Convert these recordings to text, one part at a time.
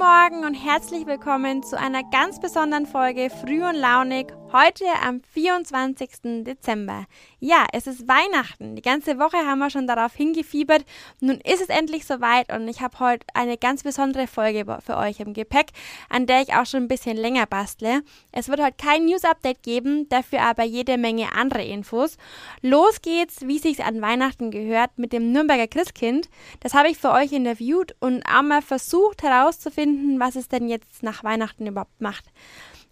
Guten Morgen und herzlich willkommen zu einer ganz besonderen Folge Früh und Launig heute am 24. Dezember. Ja, es ist Weihnachten. Die ganze Woche haben wir schon darauf hingefiebert. Nun ist es endlich soweit und ich habe heute eine ganz besondere Folge für euch im Gepäck, an der ich auch schon ein bisschen länger bastle. Es wird heute kein News-Update geben, dafür aber jede Menge andere Infos. Los geht's, wie sich's an Weihnachten gehört, mit dem Nürnberger Christkind. Das habe ich für euch interviewt und auch mal versucht herauszufinden, was es denn jetzt nach Weihnachten überhaupt macht.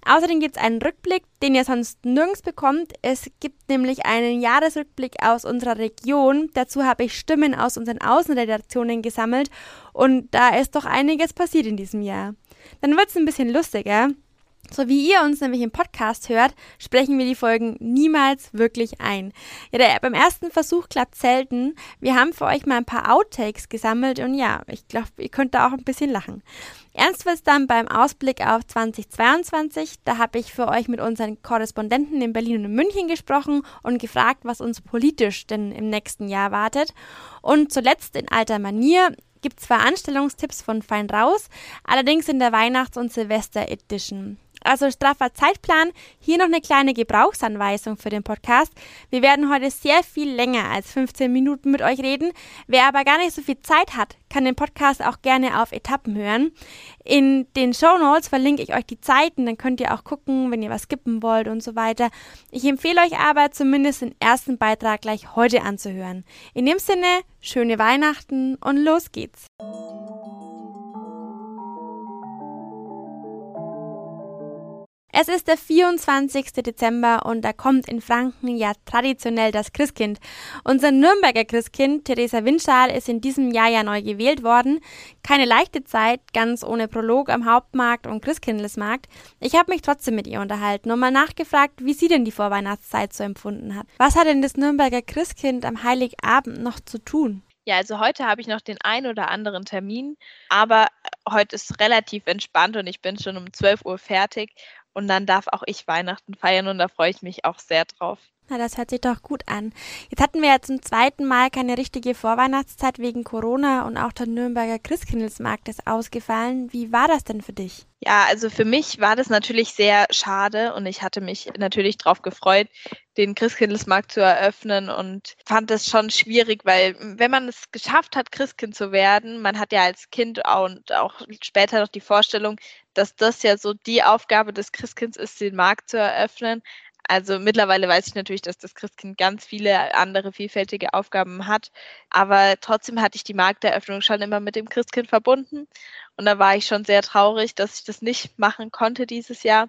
Außerdem gibt es einen Rückblick, den ihr sonst nirgends bekommt. Es gibt nämlich einen Jahresrückblick aus unserer Region. Dazu habe ich Stimmen aus unseren Außenredaktionen gesammelt und da ist doch einiges passiert in diesem Jahr. Dann wird es ein bisschen lustiger. So wie ihr uns nämlich im Podcast hört, sprechen wir die Folgen niemals wirklich ein. Ja, der, beim ersten Versuch klappt selten. Wir haben für euch mal ein paar Outtakes gesammelt und ja, ich glaube, ihr könnt da auch ein bisschen lachen. Ernst wird es dann beim Ausblick auf 2022. Da habe ich für euch mit unseren Korrespondenten in Berlin und in München gesprochen und gefragt, was uns politisch denn im nächsten Jahr wartet. Und zuletzt in alter Manier gibt es Veranstaltungstipps von Fein Raus, allerdings in der Weihnachts- und Silvester-Edition. Also straffer Zeitplan. Hier noch eine kleine Gebrauchsanweisung für den Podcast. Wir werden heute sehr viel länger als 15 Minuten mit euch reden. Wer aber gar nicht so viel Zeit hat, kann den Podcast auch gerne auf Etappen hören. In den Show Notes verlinke ich euch die Zeiten, dann könnt ihr auch gucken, wenn ihr was skippen wollt und so weiter. Ich empfehle euch aber zumindest den ersten Beitrag gleich heute anzuhören. In dem Sinne, schöne Weihnachten und los geht's. Es ist der 24. Dezember und da kommt in Franken ja traditionell das Christkind. Unser Nürnberger Christkind, Theresa Winschal, ist in diesem Jahr ja neu gewählt worden. Keine leichte Zeit, ganz ohne Prolog am Hauptmarkt und Christkindlesmarkt. Ich habe mich trotzdem mit ihr unterhalten und mal nachgefragt, wie sie denn die Vorweihnachtszeit so empfunden hat. Was hat denn das Nürnberger Christkind am Heiligabend noch zu tun? Ja, also heute habe ich noch den einen oder anderen Termin, aber heute ist relativ entspannt und ich bin schon um 12 Uhr fertig und dann darf auch ich Weihnachten feiern und da freue ich mich auch sehr drauf. Na, das hört sich doch gut an. Jetzt hatten wir ja zum zweiten Mal keine richtige Vorweihnachtszeit wegen Corona und auch der Nürnberger Christkindlesmarkt ist ausgefallen. Wie war das denn für dich? Ja, also für mich war das natürlich sehr schade und ich hatte mich natürlich darauf gefreut, den Christkindlesmarkt zu eröffnen und fand es schon schwierig, weil wenn man es geschafft hat, Christkind zu werden, man hat ja als Kind und auch später noch die Vorstellung, dass das ja so die Aufgabe des Christkinds ist, den Markt zu eröffnen. Also mittlerweile weiß ich natürlich, dass das Christkind ganz viele andere vielfältige Aufgaben hat, aber trotzdem hatte ich die Markteröffnung schon immer mit dem Christkind verbunden und da war ich schon sehr traurig, dass ich das nicht machen konnte dieses Jahr.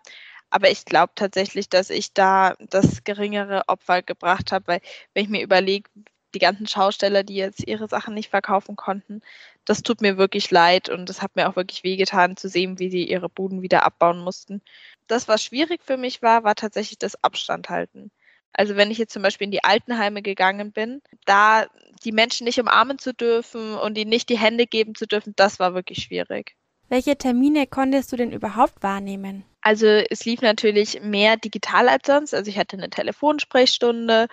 Aber ich glaube tatsächlich, dass ich da das geringere Opfer gebracht habe, weil wenn ich mir überlege, die ganzen Schausteller, die jetzt ihre Sachen nicht verkaufen konnten, das tut mir wirklich leid und das hat mir auch wirklich wehgetan zu sehen, wie sie ihre Buden wieder abbauen mussten. Das, was schwierig für mich war, war tatsächlich das Abstand halten. Also wenn ich jetzt zum Beispiel in die Altenheime gegangen bin, da die Menschen nicht umarmen zu dürfen und ihnen nicht die Hände geben zu dürfen, das war wirklich schwierig. Welche Termine konntest du denn überhaupt wahrnehmen? Also es lief natürlich mehr digital als sonst. Also ich hatte eine Telefonsprechstunde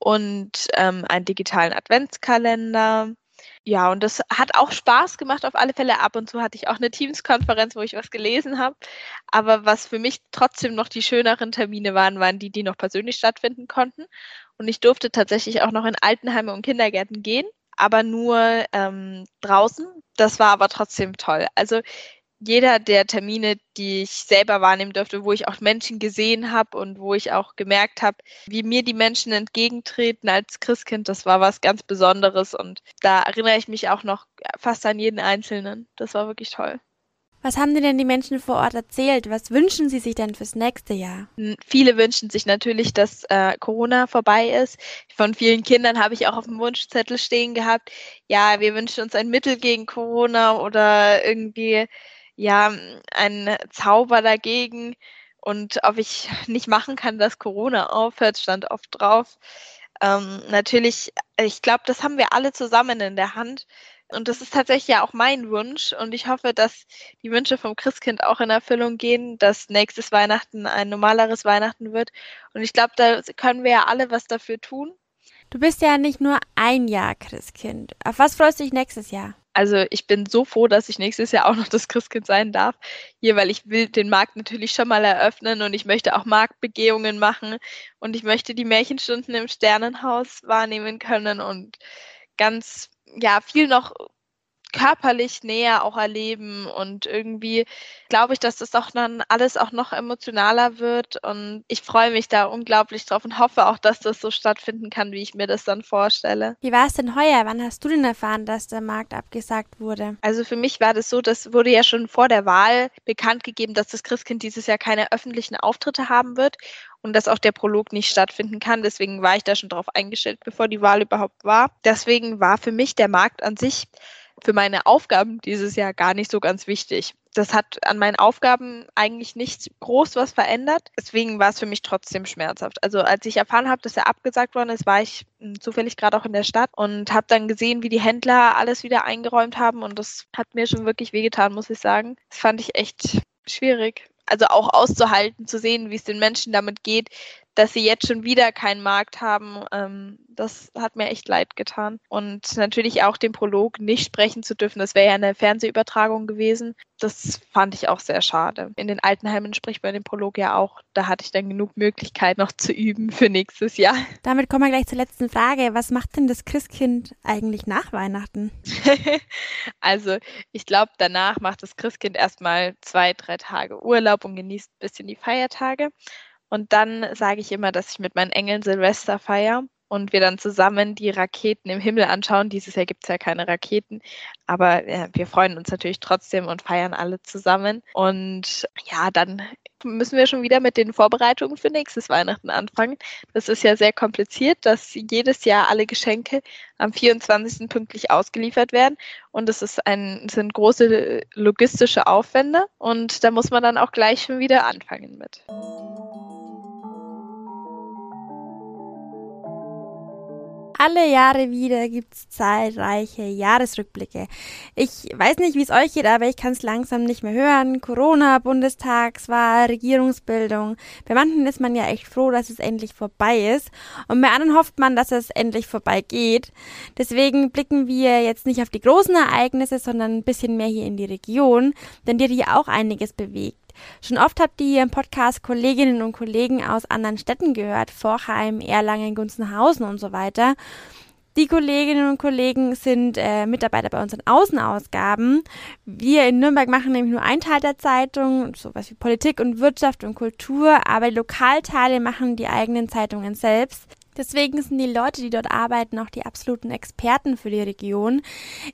und ähm, einen digitalen Adventskalender. Ja, und das hat auch Spaß gemacht auf alle Fälle. Ab und zu hatte ich auch eine Teams-Konferenz, wo ich was gelesen habe. Aber was für mich trotzdem noch die schöneren Termine waren, waren die, die noch persönlich stattfinden konnten. Und ich durfte tatsächlich auch noch in Altenheime und Kindergärten gehen, aber nur ähm, draußen. Das war aber trotzdem toll. Also jeder der Termine, die ich selber wahrnehmen durfte, wo ich auch Menschen gesehen habe und wo ich auch gemerkt habe, wie mir die Menschen entgegentreten als Christkind, das war was ganz Besonderes und da erinnere ich mich auch noch fast an jeden Einzelnen. Das war wirklich toll. Was haben dir denn die Menschen vor Ort erzählt? Was wünschen sie sich denn fürs nächste Jahr? Viele wünschen sich natürlich, dass äh, Corona vorbei ist. Von vielen Kindern habe ich auch auf dem Wunschzettel stehen gehabt, ja, wir wünschen uns ein Mittel gegen Corona oder irgendwie ja, ein Zauber dagegen. Und ob ich nicht machen kann, dass Corona aufhört, stand oft drauf. Ähm, natürlich, ich glaube, das haben wir alle zusammen in der Hand. Und das ist tatsächlich ja auch mein Wunsch. Und ich hoffe, dass die Wünsche vom Christkind auch in Erfüllung gehen, dass nächstes Weihnachten ein normaleres Weihnachten wird. Und ich glaube, da können wir ja alle was dafür tun. Du bist ja nicht nur ein Jahr Christkind. Auf was freust du dich nächstes Jahr? Also ich bin so froh, dass ich nächstes Jahr auch noch das Christkind sein darf. Hier, weil ich will den Markt natürlich schon mal eröffnen und ich möchte auch Marktbegehungen machen und ich möchte die Märchenstunden im Sternenhaus wahrnehmen können und ganz, ja, viel noch körperlich näher auch erleben und irgendwie glaube ich, dass das doch dann alles auch noch emotionaler wird und ich freue mich da unglaublich drauf und hoffe auch, dass das so stattfinden kann, wie ich mir das dann vorstelle. Wie war es denn heuer? Wann hast du denn erfahren, dass der Markt abgesagt wurde? Also für mich war das so, das wurde ja schon vor der Wahl bekannt gegeben, dass das Christkind dieses Jahr keine öffentlichen Auftritte haben wird und dass auch der Prolog nicht stattfinden kann. Deswegen war ich da schon drauf eingestellt, bevor die Wahl überhaupt war. Deswegen war für mich der Markt an sich für meine Aufgaben dieses Jahr gar nicht so ganz wichtig. Das hat an meinen Aufgaben eigentlich nicht groß was verändert. Deswegen war es für mich trotzdem schmerzhaft. Also als ich erfahren habe, dass er abgesagt worden ist, war ich hm, zufällig gerade auch in der Stadt und habe dann gesehen, wie die Händler alles wieder eingeräumt haben. Und das hat mir schon wirklich wehgetan, muss ich sagen. Das fand ich echt schwierig also auch auszuhalten, zu sehen, wie es den Menschen damit geht, dass sie jetzt schon wieder keinen Markt haben, ähm, das hat mir echt leid getan. Und natürlich auch den Prolog nicht sprechen zu dürfen, das wäre ja eine Fernsehübertragung gewesen. Das fand ich auch sehr schade. In den Altenheimen spricht man den Prolog ja auch. Da hatte ich dann genug Möglichkeit noch zu üben für nächstes Jahr. Damit kommen wir gleich zur letzten Frage. Was macht denn das Christkind eigentlich nach Weihnachten? also ich glaube, danach macht das Christkind erstmal zwei, drei Tage Urlaub und genießt ein bisschen die Feiertage. Und dann sage ich immer, dass ich mit meinen Engeln Silvester feiere und wir dann zusammen die Raketen im Himmel anschauen. Dieses Jahr gibt es ja keine Raketen, aber ja, wir freuen uns natürlich trotzdem und feiern alle zusammen. Und ja, dann müssen wir schon wieder mit den Vorbereitungen für nächstes Weihnachten anfangen. Das ist ja sehr kompliziert, dass jedes Jahr alle Geschenke am 24. pünktlich ausgeliefert werden. Und es ist ein, sind große logistische Aufwände. Und da muss man dann auch gleich schon wieder anfangen mit. Alle Jahre wieder gibt es zahlreiche Jahresrückblicke. Ich weiß nicht, wie es euch geht, aber ich kann es langsam nicht mehr hören. Corona, Bundestagswahl, Regierungsbildung. Bei manchen ist man ja echt froh, dass es endlich vorbei ist. Und bei anderen hofft man, dass es endlich vorbei geht. Deswegen blicken wir jetzt nicht auf die großen Ereignisse, sondern ein bisschen mehr hier in die Region, denn die hat hier auch einiges bewegt. Schon oft habt ihr hier im Podcast Kolleginnen und Kollegen aus anderen Städten gehört, Vorheim, Erlangen, Gunzenhausen und so weiter. Die Kolleginnen und Kollegen sind äh, Mitarbeiter bei unseren Außenausgaben. Wir in Nürnberg machen nämlich nur einen Teil der Zeitung, sowas wie Politik und Wirtschaft und Kultur, aber die Lokalteile machen die eigenen Zeitungen selbst. Deswegen sind die Leute, die dort arbeiten, auch die absoluten Experten für die Region.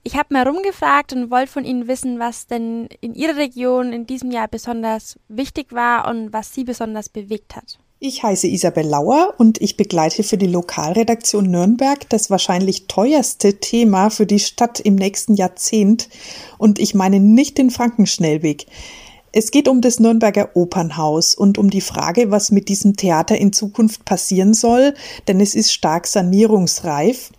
Ich habe mal rumgefragt und wollte von Ihnen wissen, was denn in Ihrer Region in diesem Jahr besonders wichtig war und was Sie besonders bewegt hat. Ich heiße Isabel Lauer und ich begleite für die Lokalredaktion Nürnberg das wahrscheinlich teuerste Thema für die Stadt im nächsten Jahrzehnt. Und ich meine nicht den Frankenschnellweg. Es geht um das Nürnberger Opernhaus und um die Frage, was mit diesem Theater in Zukunft passieren soll, denn es ist stark sanierungsreif.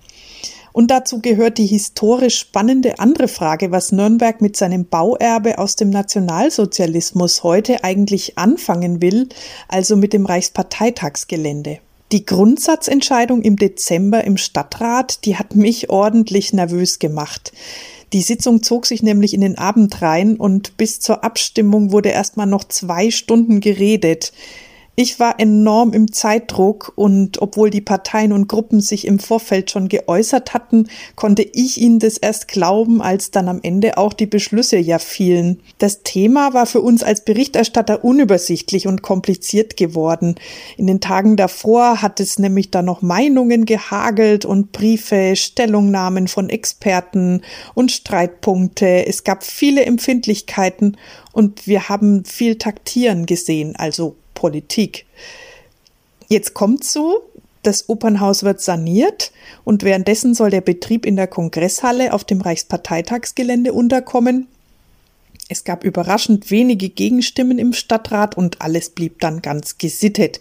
Und dazu gehört die historisch spannende andere Frage, was Nürnberg mit seinem Bauerbe aus dem Nationalsozialismus heute eigentlich anfangen will, also mit dem Reichsparteitagsgelände. Die Grundsatzentscheidung im Dezember im Stadtrat, die hat mich ordentlich nervös gemacht. Die Sitzung zog sich nämlich in den Abend rein und bis zur Abstimmung wurde erstmal noch zwei Stunden geredet. Ich war enorm im Zeitdruck und obwohl die Parteien und Gruppen sich im Vorfeld schon geäußert hatten, konnte ich ihnen das erst glauben, als dann am Ende auch die Beschlüsse ja fielen. Das Thema war für uns als Berichterstatter unübersichtlich und kompliziert geworden. In den Tagen davor hat es nämlich da noch Meinungen gehagelt und Briefe, Stellungnahmen von Experten und Streitpunkte. Es gab viele Empfindlichkeiten und wir haben viel Taktieren gesehen, also Politik. Jetzt kommt so, das Opernhaus wird saniert und währenddessen soll der Betrieb in der Kongresshalle auf dem Reichsparteitagsgelände unterkommen. Es gab überraschend wenige Gegenstimmen im Stadtrat und alles blieb dann ganz gesittet.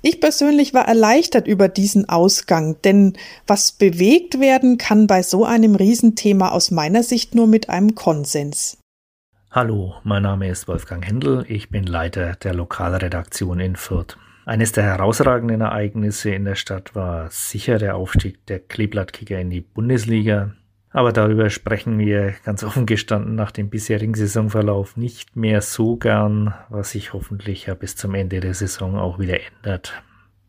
Ich persönlich war erleichtert über diesen Ausgang, denn was bewegt werden kann bei so einem Riesenthema aus meiner Sicht nur mit einem Konsens. Hallo, mein Name ist Wolfgang Händel, ich bin Leiter der Lokalredaktion in Fürth. Eines der herausragenden Ereignisse in der Stadt war sicher der Aufstieg der Kleeblattkicker in die Bundesliga. Aber darüber sprechen wir ganz offen gestanden nach dem bisherigen Saisonverlauf nicht mehr so gern, was sich hoffentlich ja bis zum Ende der Saison auch wieder ändert.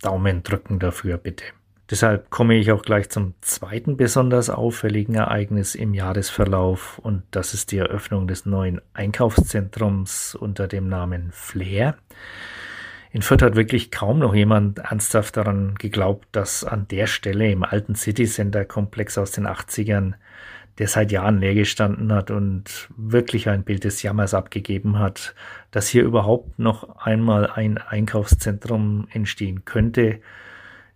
Daumen drücken dafür bitte. Deshalb komme ich auch gleich zum zweiten besonders auffälligen Ereignis im Jahresverlauf und das ist die Eröffnung des neuen Einkaufszentrums unter dem Namen Flair. In Fürth hat wirklich kaum noch jemand ernsthaft daran geglaubt, dass an der Stelle im alten City Center Komplex aus den 80ern, der seit Jahren leer gestanden hat und wirklich ein Bild des Jammers abgegeben hat, dass hier überhaupt noch einmal ein Einkaufszentrum entstehen könnte,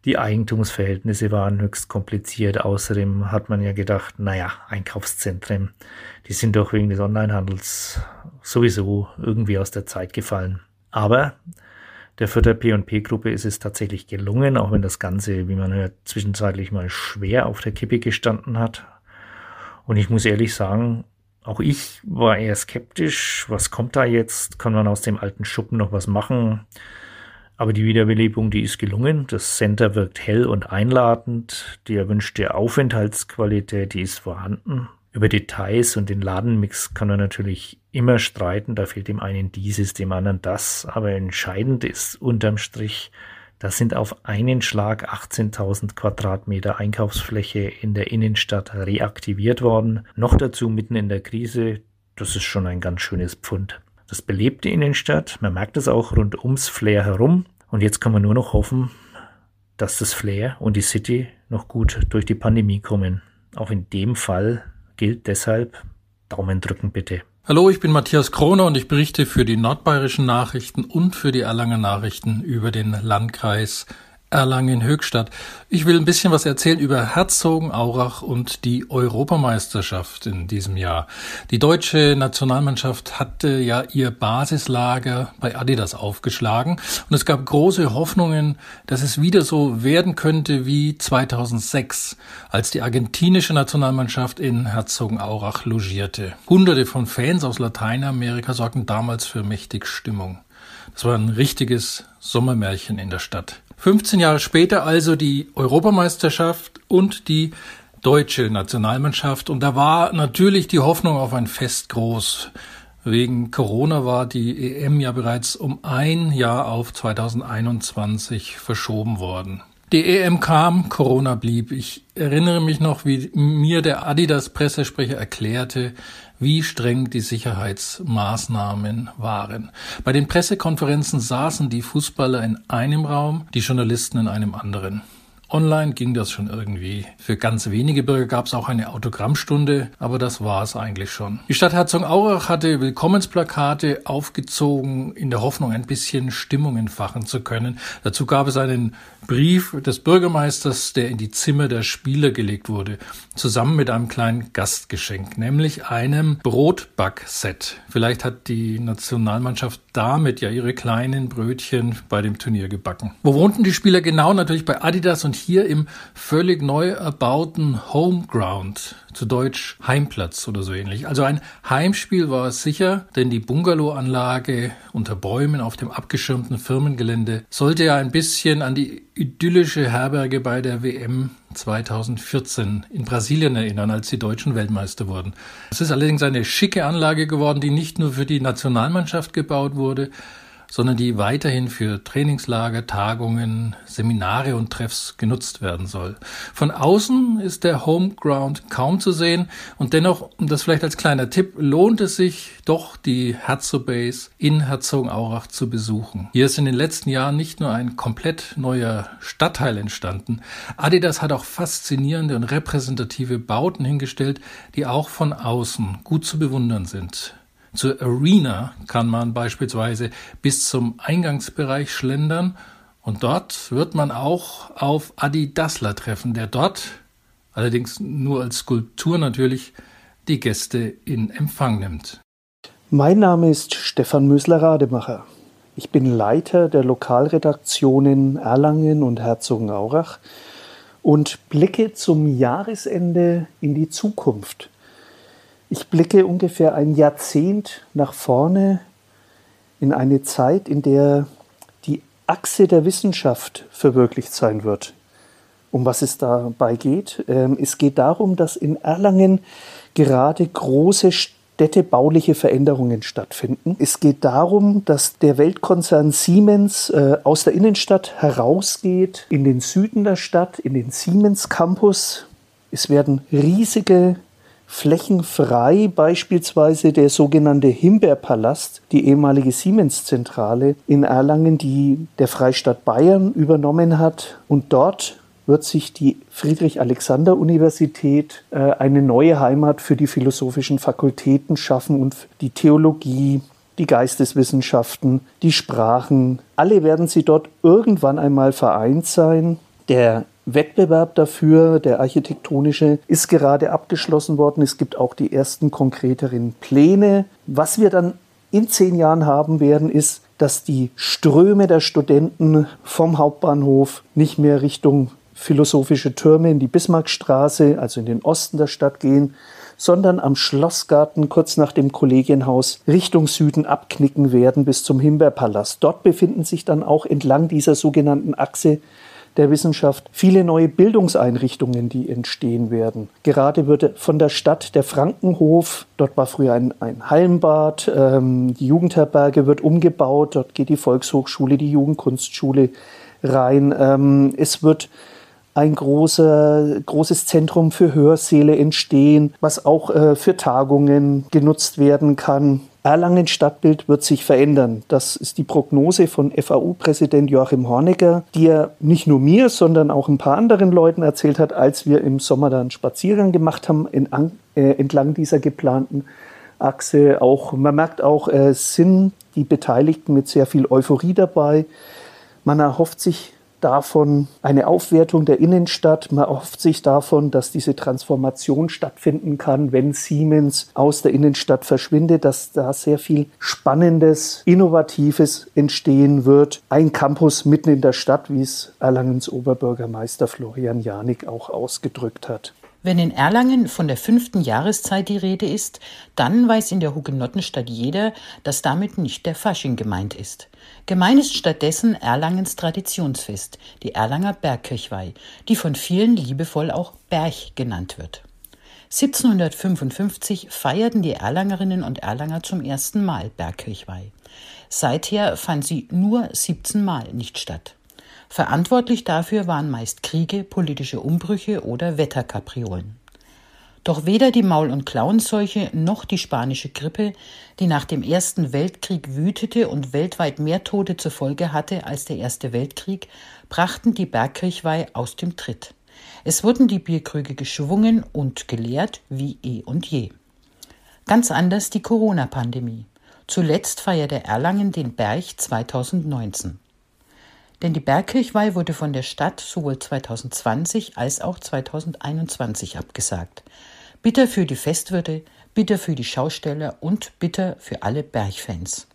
die Eigentumsverhältnisse waren höchst kompliziert. Außerdem hat man ja gedacht, naja, Einkaufszentren, die sind doch wegen des Onlinehandels sowieso irgendwie aus der Zeit gefallen. Aber der Fürther P&P-Gruppe ist es tatsächlich gelungen, auch wenn das Ganze, wie man hört, zwischenzeitlich mal schwer auf der Kippe gestanden hat. Und ich muss ehrlich sagen, auch ich war eher skeptisch. Was kommt da jetzt? Kann man aus dem alten Schuppen noch was machen? Aber die Wiederbelebung, die ist gelungen. Das Center wirkt hell und einladend. Die erwünschte Aufenthaltsqualität, die ist vorhanden. Über Details und den Ladenmix kann man natürlich immer streiten. Da fehlt dem einen dieses, dem anderen das. Aber entscheidend ist unterm Strich, das sind auf einen Schlag 18.000 Quadratmeter Einkaufsfläche in der Innenstadt reaktiviert worden. Noch dazu mitten in der Krise. Das ist schon ein ganz schönes Pfund. Das belebte Innenstadt, man merkt es auch rund ums Flair herum. Und jetzt kann man nur noch hoffen, dass das Flair und die City noch gut durch die Pandemie kommen. Auch in dem Fall gilt deshalb Daumen drücken bitte. Hallo, ich bin Matthias Kroner und ich berichte für die nordbayerischen Nachrichten und für die Erlanger Nachrichten über den Landkreis Erlangen-Höchstadt. Ich will ein bisschen was erzählen über Herzogenaurach und die Europameisterschaft in diesem Jahr. Die deutsche Nationalmannschaft hatte ja ihr Basislager bei Adidas aufgeschlagen und es gab große Hoffnungen, dass es wieder so werden könnte wie 2006, als die argentinische Nationalmannschaft in Herzogenaurach logierte. Hunderte von Fans aus Lateinamerika sorgten damals für mächtig Stimmung. Das war ein richtiges Sommermärchen in der Stadt. 15 Jahre später also die Europameisterschaft und die deutsche Nationalmannschaft. Und da war natürlich die Hoffnung auf ein Fest groß. Wegen Corona war die EM ja bereits um ein Jahr auf 2021 verschoben worden. Die EM kam, Corona blieb. Ich erinnere mich noch, wie mir der Adidas-Pressesprecher erklärte, wie streng die Sicherheitsmaßnahmen waren. Bei den Pressekonferenzen saßen die Fußballer in einem Raum, die Journalisten in einem anderen. Online ging das schon irgendwie. Für ganz wenige Bürger gab es auch eine Autogrammstunde, aber das war es eigentlich schon. Die Stadt Herzogenaurach hatte Willkommensplakate aufgezogen, in der Hoffnung, ein bisschen Stimmung entfachen zu können. Dazu gab es einen Brief des Bürgermeisters, der in die Zimmer der Spieler gelegt wurde, zusammen mit einem kleinen Gastgeschenk, nämlich einem Brotbackset. Vielleicht hat die Nationalmannschaft damit ja ihre kleinen Brötchen bei dem Turnier gebacken. Wo wohnten die Spieler genau? Natürlich bei Adidas und hier im völlig neu erbauten Homeground, zu Deutsch Heimplatz oder so ähnlich. Also ein Heimspiel war es sicher, denn die Bungalowanlage unter Bäumen auf dem abgeschirmten Firmengelände sollte ja ein bisschen an die idyllische Herberge bei der WM 2014 in Brasilien erinnern, als die Deutschen Weltmeister wurden. Es ist allerdings eine schicke Anlage geworden, die nicht nur für die Nationalmannschaft gebaut wurde, sondern die weiterhin für Trainingslager, Tagungen, Seminare und Treffs genutzt werden soll. Von außen ist der Homeground kaum zu sehen und dennoch, und das vielleicht als kleiner Tipp, lohnt es sich doch, die Herzobase in Herzogenaurach zu besuchen. Hier ist in den letzten Jahren nicht nur ein komplett neuer Stadtteil entstanden, Adidas hat auch faszinierende und repräsentative Bauten hingestellt, die auch von außen gut zu bewundern sind. Zur Arena kann man beispielsweise bis zum Eingangsbereich schlendern und dort wird man auch auf Adi Dassler treffen, der dort, allerdings nur als Skulptur natürlich, die Gäste in Empfang nimmt. Mein Name ist Stefan Mösler-Rademacher. Ich bin Leiter der Lokalredaktionen Erlangen und Herzogenaurach und blicke zum Jahresende in die Zukunft. Ich blicke ungefähr ein Jahrzehnt nach vorne in eine Zeit, in der die Achse der Wissenschaft verwirklicht sein wird um was es dabei geht. Ähm, es geht darum, dass in Erlangen gerade große städtebauliche Veränderungen stattfinden. Es geht darum, dass der Weltkonzern Siemens äh, aus der Innenstadt herausgeht in den Süden der Stadt, in den Siemens Campus. Es werden riesige Flächen frei, beispielsweise der sogenannte Himbeerpalast, die ehemalige Siemens-Zentrale in Erlangen, die der Freistaat Bayern übernommen hat. Und dort wird sich die Friedrich-Alexander-Universität äh, eine neue Heimat für die philosophischen Fakultäten schaffen und die Theologie, die Geisteswissenschaften, die Sprachen. Alle werden sie dort irgendwann einmal vereint sein. Der Wettbewerb dafür, der architektonische, ist gerade abgeschlossen worden. Es gibt auch die ersten konkreteren Pläne. Was wir dann in zehn Jahren haben werden, ist, dass die Ströme der Studenten vom Hauptbahnhof nicht mehr Richtung philosophische Türme in die Bismarckstraße, also in den Osten der Stadt gehen, sondern am Schlossgarten kurz nach dem Kollegienhaus Richtung Süden abknicken werden bis zum Himbeerpalast. Dort befinden sich dann auch entlang dieser sogenannten Achse der Wissenschaft viele neue Bildungseinrichtungen, die entstehen werden. Gerade wird von der Stadt der Frankenhof, dort war früher ein, ein Hallenbad, ähm, die Jugendherberge wird umgebaut, dort geht die Volkshochschule, die Jugendkunstschule rein. Ähm, es wird ein großer, großes Zentrum für Hörsäle entstehen, was auch äh, für Tagungen genutzt werden kann. Erlangen Stadtbild wird sich verändern. Das ist die Prognose von FAU-Präsident Joachim Hornecker, die er nicht nur mir, sondern auch ein paar anderen Leuten erzählt hat, als wir im Sommer dann Spaziergang gemacht haben in, äh, entlang dieser geplanten Achse. Auch, man merkt auch, äh, sind die Beteiligten mit sehr viel Euphorie dabei. Man erhofft sich davon eine Aufwertung der Innenstadt. Man erhofft sich davon, dass diese Transformation stattfinden kann, wenn Siemens aus der Innenstadt verschwindet, dass da sehr viel Spannendes, Innovatives entstehen wird. Ein Campus mitten in der Stadt, wie es Erlangens Oberbürgermeister Florian Janik auch ausgedrückt hat. Wenn in Erlangen von der fünften Jahreszeit die Rede ist, dann weiß in der Hugenottenstadt jeder, dass damit nicht der Fasching gemeint ist. Gemeint ist stattdessen Erlangens Traditionsfest, die Erlanger Bergkirchweih, die von vielen liebevoll auch Berg genannt wird. 1755 feierten die Erlangerinnen und Erlanger zum ersten Mal Bergkirchweih. Seither fand sie nur 17 Mal nicht statt. Verantwortlich dafür waren meist Kriege, politische Umbrüche oder Wetterkapriolen. Doch weder die Maul- und Klauenseuche noch die spanische Grippe, die nach dem Ersten Weltkrieg wütete und weltweit mehr Tote zur Folge hatte als der Erste Weltkrieg, brachten die Bergkirchweih aus dem Tritt. Es wurden die Bierkrüge geschwungen und geleert wie eh und je. Ganz anders die Corona-Pandemie. Zuletzt feierte Erlangen den Berg 2019. Denn die Bergkirchweih wurde von der Stadt sowohl 2020 als auch 2021 abgesagt. Bitter für die Festwirte, bitter für die Schausteller und bitter für alle Bergfans.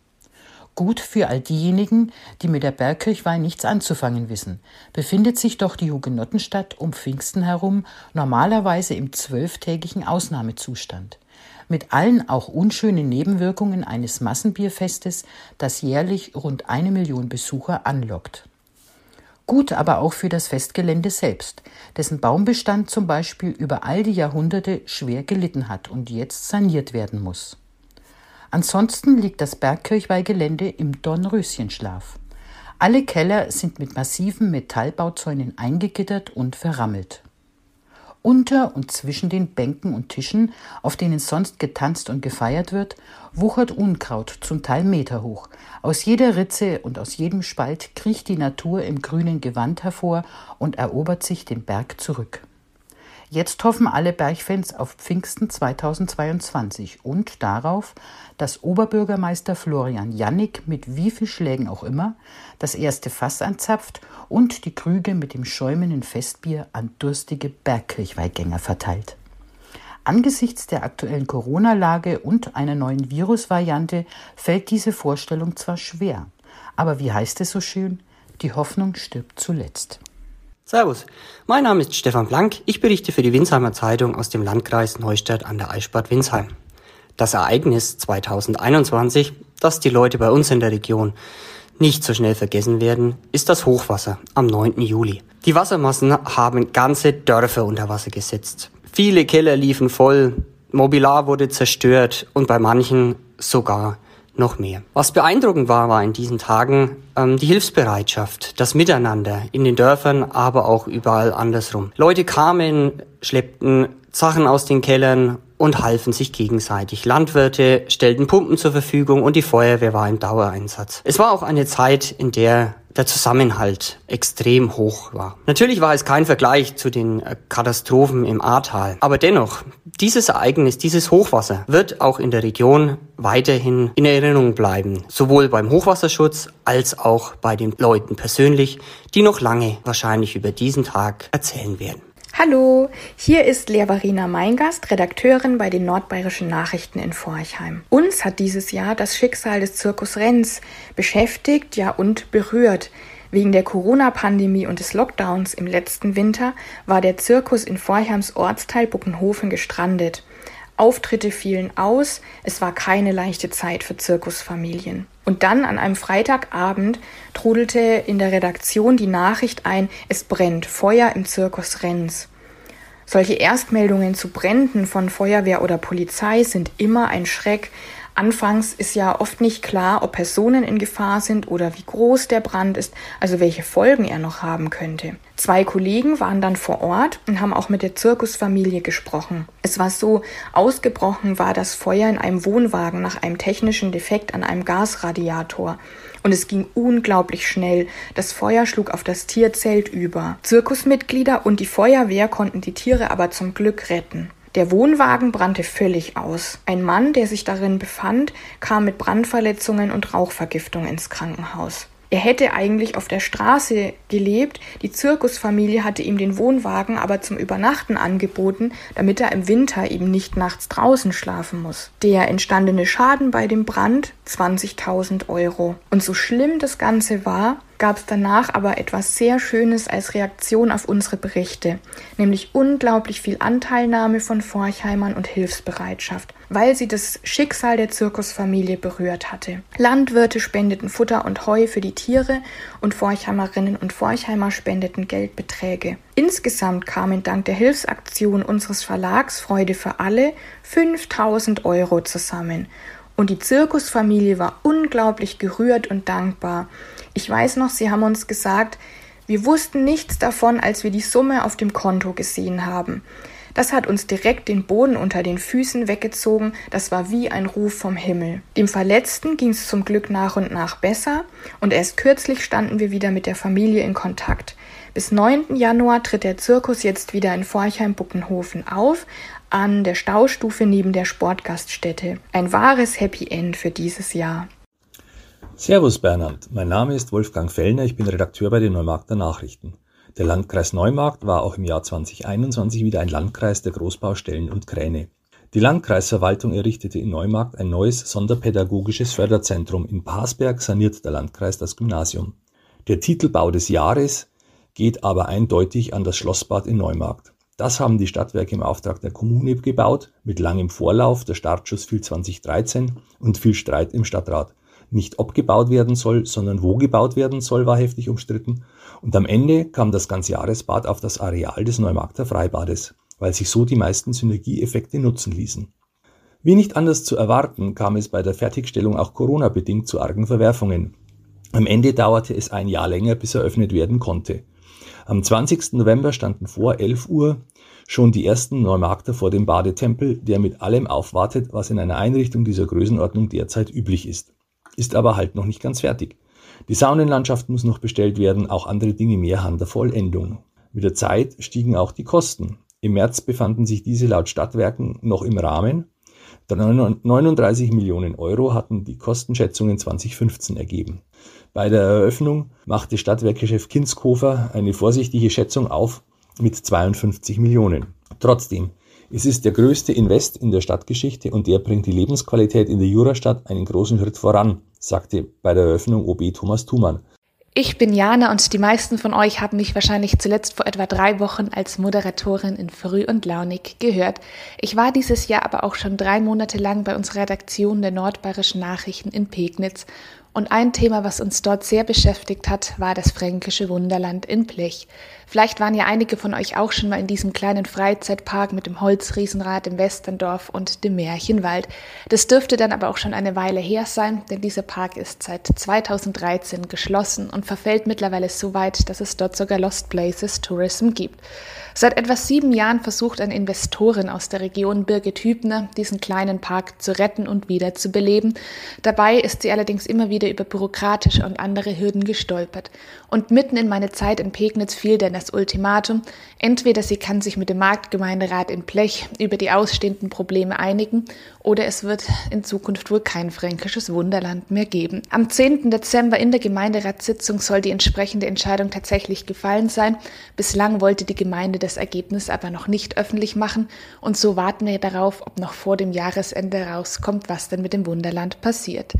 Gut für all diejenigen, die mit der Bergkirchweih nichts anzufangen wissen, befindet sich doch die Hugenottenstadt um Pfingsten herum normalerweise im zwölftägigen Ausnahmezustand. Mit allen auch unschönen Nebenwirkungen eines Massenbierfestes, das jährlich rund eine Million Besucher anlockt. Gut aber auch für das Festgelände selbst, dessen Baumbestand zum Beispiel über all die Jahrhunderte schwer gelitten hat und jetzt saniert werden muss. Ansonsten liegt das Bergkirchweihgelände im Dornröschenschlaf. Alle Keller sind mit massiven Metallbauzäunen eingegittert und verrammelt. Unter und zwischen den Bänken und Tischen, auf denen sonst getanzt und gefeiert wird, wuchert Unkraut, zum Teil meterhoch. Aus jeder Ritze und aus jedem Spalt kriecht die Natur im grünen Gewand hervor und erobert sich den Berg zurück. Jetzt hoffen alle Bergfans auf Pfingsten 2022 und darauf, dass Oberbürgermeister Florian Jannik mit wie viel Schlägen auch immer das erste Fass anzapft und die Krüge mit dem schäumenden Festbier an durstige Bergkirchweihgänger verteilt. Angesichts der aktuellen Corona-Lage und einer neuen Virusvariante fällt diese Vorstellung zwar schwer, aber wie heißt es so schön, die Hoffnung stirbt zuletzt. Servus, mein Name ist Stefan Blank. Ich berichte für die Winsheimer Zeitung aus dem Landkreis Neustadt an der Eichstadt Winsheim. Das Ereignis 2021, das die Leute bei uns in der Region nicht so schnell vergessen werden, ist das Hochwasser am 9. Juli. Die Wassermassen haben ganze Dörfer unter Wasser gesetzt. Viele Keller liefen voll, Mobilar wurde zerstört und bei manchen sogar noch mehr. Was beeindruckend war, war in diesen Tagen ähm, die Hilfsbereitschaft, das Miteinander in den Dörfern, aber auch überall andersrum. Leute kamen, schleppten Sachen aus den Kellern und halfen sich gegenseitig. Landwirte stellten Pumpen zur Verfügung und die Feuerwehr war im Dauereinsatz. Es war auch eine Zeit, in der der Zusammenhalt extrem hoch war. Natürlich war es kein Vergleich zu den äh, Katastrophen im Ahrtal, aber dennoch, dieses Ereignis, dieses Hochwasser wird auch in der Region weiterhin in Erinnerung bleiben, sowohl beim Hochwasserschutz als auch bei den Leuten persönlich, die noch lange wahrscheinlich über diesen Tag erzählen werden. Hallo, hier ist Lea-Varina Meingast, Redakteurin bei den Nordbayerischen Nachrichten in Forchheim. Uns hat dieses Jahr das Schicksal des Zirkus Renz beschäftigt, ja und berührt. Wegen der Corona-Pandemie und des Lockdowns im letzten Winter war der Zirkus in Forchheims Ortsteil Buckenhofen gestrandet. Auftritte fielen aus, es war keine leichte Zeit für Zirkusfamilien. Und dann an einem Freitagabend trudelte in der Redaktion die Nachricht ein, es brennt, Feuer im Zirkus Renz. Solche Erstmeldungen zu Bränden von Feuerwehr oder Polizei sind immer ein Schreck, Anfangs ist ja oft nicht klar, ob Personen in Gefahr sind oder wie groß der Brand ist, also welche Folgen er noch haben könnte. Zwei Kollegen waren dann vor Ort und haben auch mit der Zirkusfamilie gesprochen. Es war so, ausgebrochen war das Feuer in einem Wohnwagen nach einem technischen Defekt an einem Gasradiator. Und es ging unglaublich schnell. Das Feuer schlug auf das Tierzelt über. Zirkusmitglieder und die Feuerwehr konnten die Tiere aber zum Glück retten. Der Wohnwagen brannte völlig aus. Ein Mann, der sich darin befand, kam mit Brandverletzungen und Rauchvergiftung ins Krankenhaus. Er hätte eigentlich auf der Straße gelebt, die Zirkusfamilie hatte ihm den Wohnwagen aber zum Übernachten angeboten, damit er im Winter eben nicht nachts draußen schlafen muss. Der entstandene Schaden bei dem Brand 20.000 Euro. Und so schlimm das Ganze war, gab es danach aber etwas sehr Schönes als Reaktion auf unsere Berichte, nämlich unglaublich viel Anteilnahme von Forchheimern und Hilfsbereitschaft, weil sie das Schicksal der Zirkusfamilie berührt hatte. Landwirte spendeten Futter und Heu für die Tiere und Forchheimerinnen und Forchheimer spendeten Geldbeträge. Insgesamt kamen dank der Hilfsaktion unseres Verlags Freude für alle 5000 Euro zusammen. Und die Zirkusfamilie war unglaublich gerührt und dankbar. Ich weiß noch, sie haben uns gesagt, wir wussten nichts davon, als wir die Summe auf dem Konto gesehen haben. Das hat uns direkt den Boden unter den Füßen weggezogen, das war wie ein Ruf vom Himmel. Dem Verletzten ging es zum Glück nach und nach besser, und erst kürzlich standen wir wieder mit der Familie in Kontakt. Bis 9. Januar tritt der Zirkus jetzt wieder in Forchheim-Buckenhofen auf, an der Staustufe neben der Sportgaststätte. Ein wahres Happy End für dieses Jahr. Servus Bernhard, mein Name ist Wolfgang Fellner, ich bin Redakteur bei den Neumarkter Nachrichten. Der Landkreis Neumarkt war auch im Jahr 2021 wieder ein Landkreis der Großbaustellen und Kräne. Die Landkreisverwaltung errichtete in Neumarkt ein neues sonderpädagogisches Förderzentrum. In Pasberg saniert der Landkreis das Gymnasium. Der Titelbau des Jahres geht aber eindeutig an das Schlossbad in Neumarkt. Das haben die Stadtwerke im Auftrag der Kommune gebaut, mit langem Vorlauf, der Startschuss fiel 2013 und viel Streit im Stadtrat nicht ob gebaut werden soll, sondern wo gebaut werden soll, war heftig umstritten. Und am Ende kam das Ganzjahresbad auf das Areal des Neumarkter Freibades, weil sich so die meisten Synergieeffekte nutzen ließen. Wie nicht anders zu erwarten, kam es bei der Fertigstellung auch Corona-bedingt zu argen Verwerfungen. Am Ende dauerte es ein Jahr länger, bis eröffnet werden konnte. Am 20. November standen vor 11 Uhr schon die ersten Neumarkter vor dem Badetempel, der mit allem aufwartet, was in einer Einrichtung dieser Größenordnung derzeit üblich ist ist aber halt noch nicht ganz fertig. Die Saunenlandschaft muss noch bestellt werden, auch andere Dinge mehr Hand der Vollendung. Mit der Zeit stiegen auch die Kosten. Im März befanden sich diese laut Stadtwerken noch im Rahmen. 39 Millionen Euro hatten die Kostenschätzungen 2015 ergeben. Bei der Eröffnung machte Stadtwerkechef Kinskofer eine vorsichtige Schätzung auf mit 52 Millionen. Trotzdem, es ist der größte Invest in der Stadtgeschichte und der bringt die Lebensqualität in der Jurastadt einen großen Schritt voran, sagte bei der Eröffnung OB Thomas Thumann. Ich bin Jana und die meisten von euch haben mich wahrscheinlich zuletzt vor etwa drei Wochen als Moderatorin in Früh und Launig gehört. Ich war dieses Jahr aber auch schon drei Monate lang bei unserer Redaktion der Nordbayerischen Nachrichten in Pegnitz Und ein Thema, was uns dort sehr beschäftigt hat, war das fränkische Wunderland in Blech. Vielleicht waren ja einige von euch auch schon mal in diesem kleinen Freizeitpark mit dem Holzriesenrad im Westerndorf und dem Märchenwald. Das dürfte dann aber auch schon eine Weile her sein, denn dieser Park ist seit 2013 geschlossen und verfällt mittlerweile so weit, dass es dort sogar Lost Places Tourism gibt. Seit etwa sieben Jahren versucht eine Investorin aus der Region Birgit Hübner, diesen kleinen Park zu retten und wieder zu beleben. Dabei ist sie allerdings immer wieder über bürokratische und andere Hürden gestolpert. Und mitten in meine Zeit in Pegnitz fiel dann das Ultimatum, entweder sie kann sich mit dem Marktgemeinderat in Blech über die ausstehenden Probleme einigen oder es wird in Zukunft wohl kein fränkisches Wunderland mehr geben. Am 10. Dezember in der Gemeinderatssitzung soll die entsprechende Entscheidung tatsächlich gefallen sein. Bislang wollte die Gemeinde das Ergebnis aber noch nicht öffentlich machen und so warten wir darauf, ob noch vor dem Jahresende rauskommt, was denn mit dem Wunderland passiert.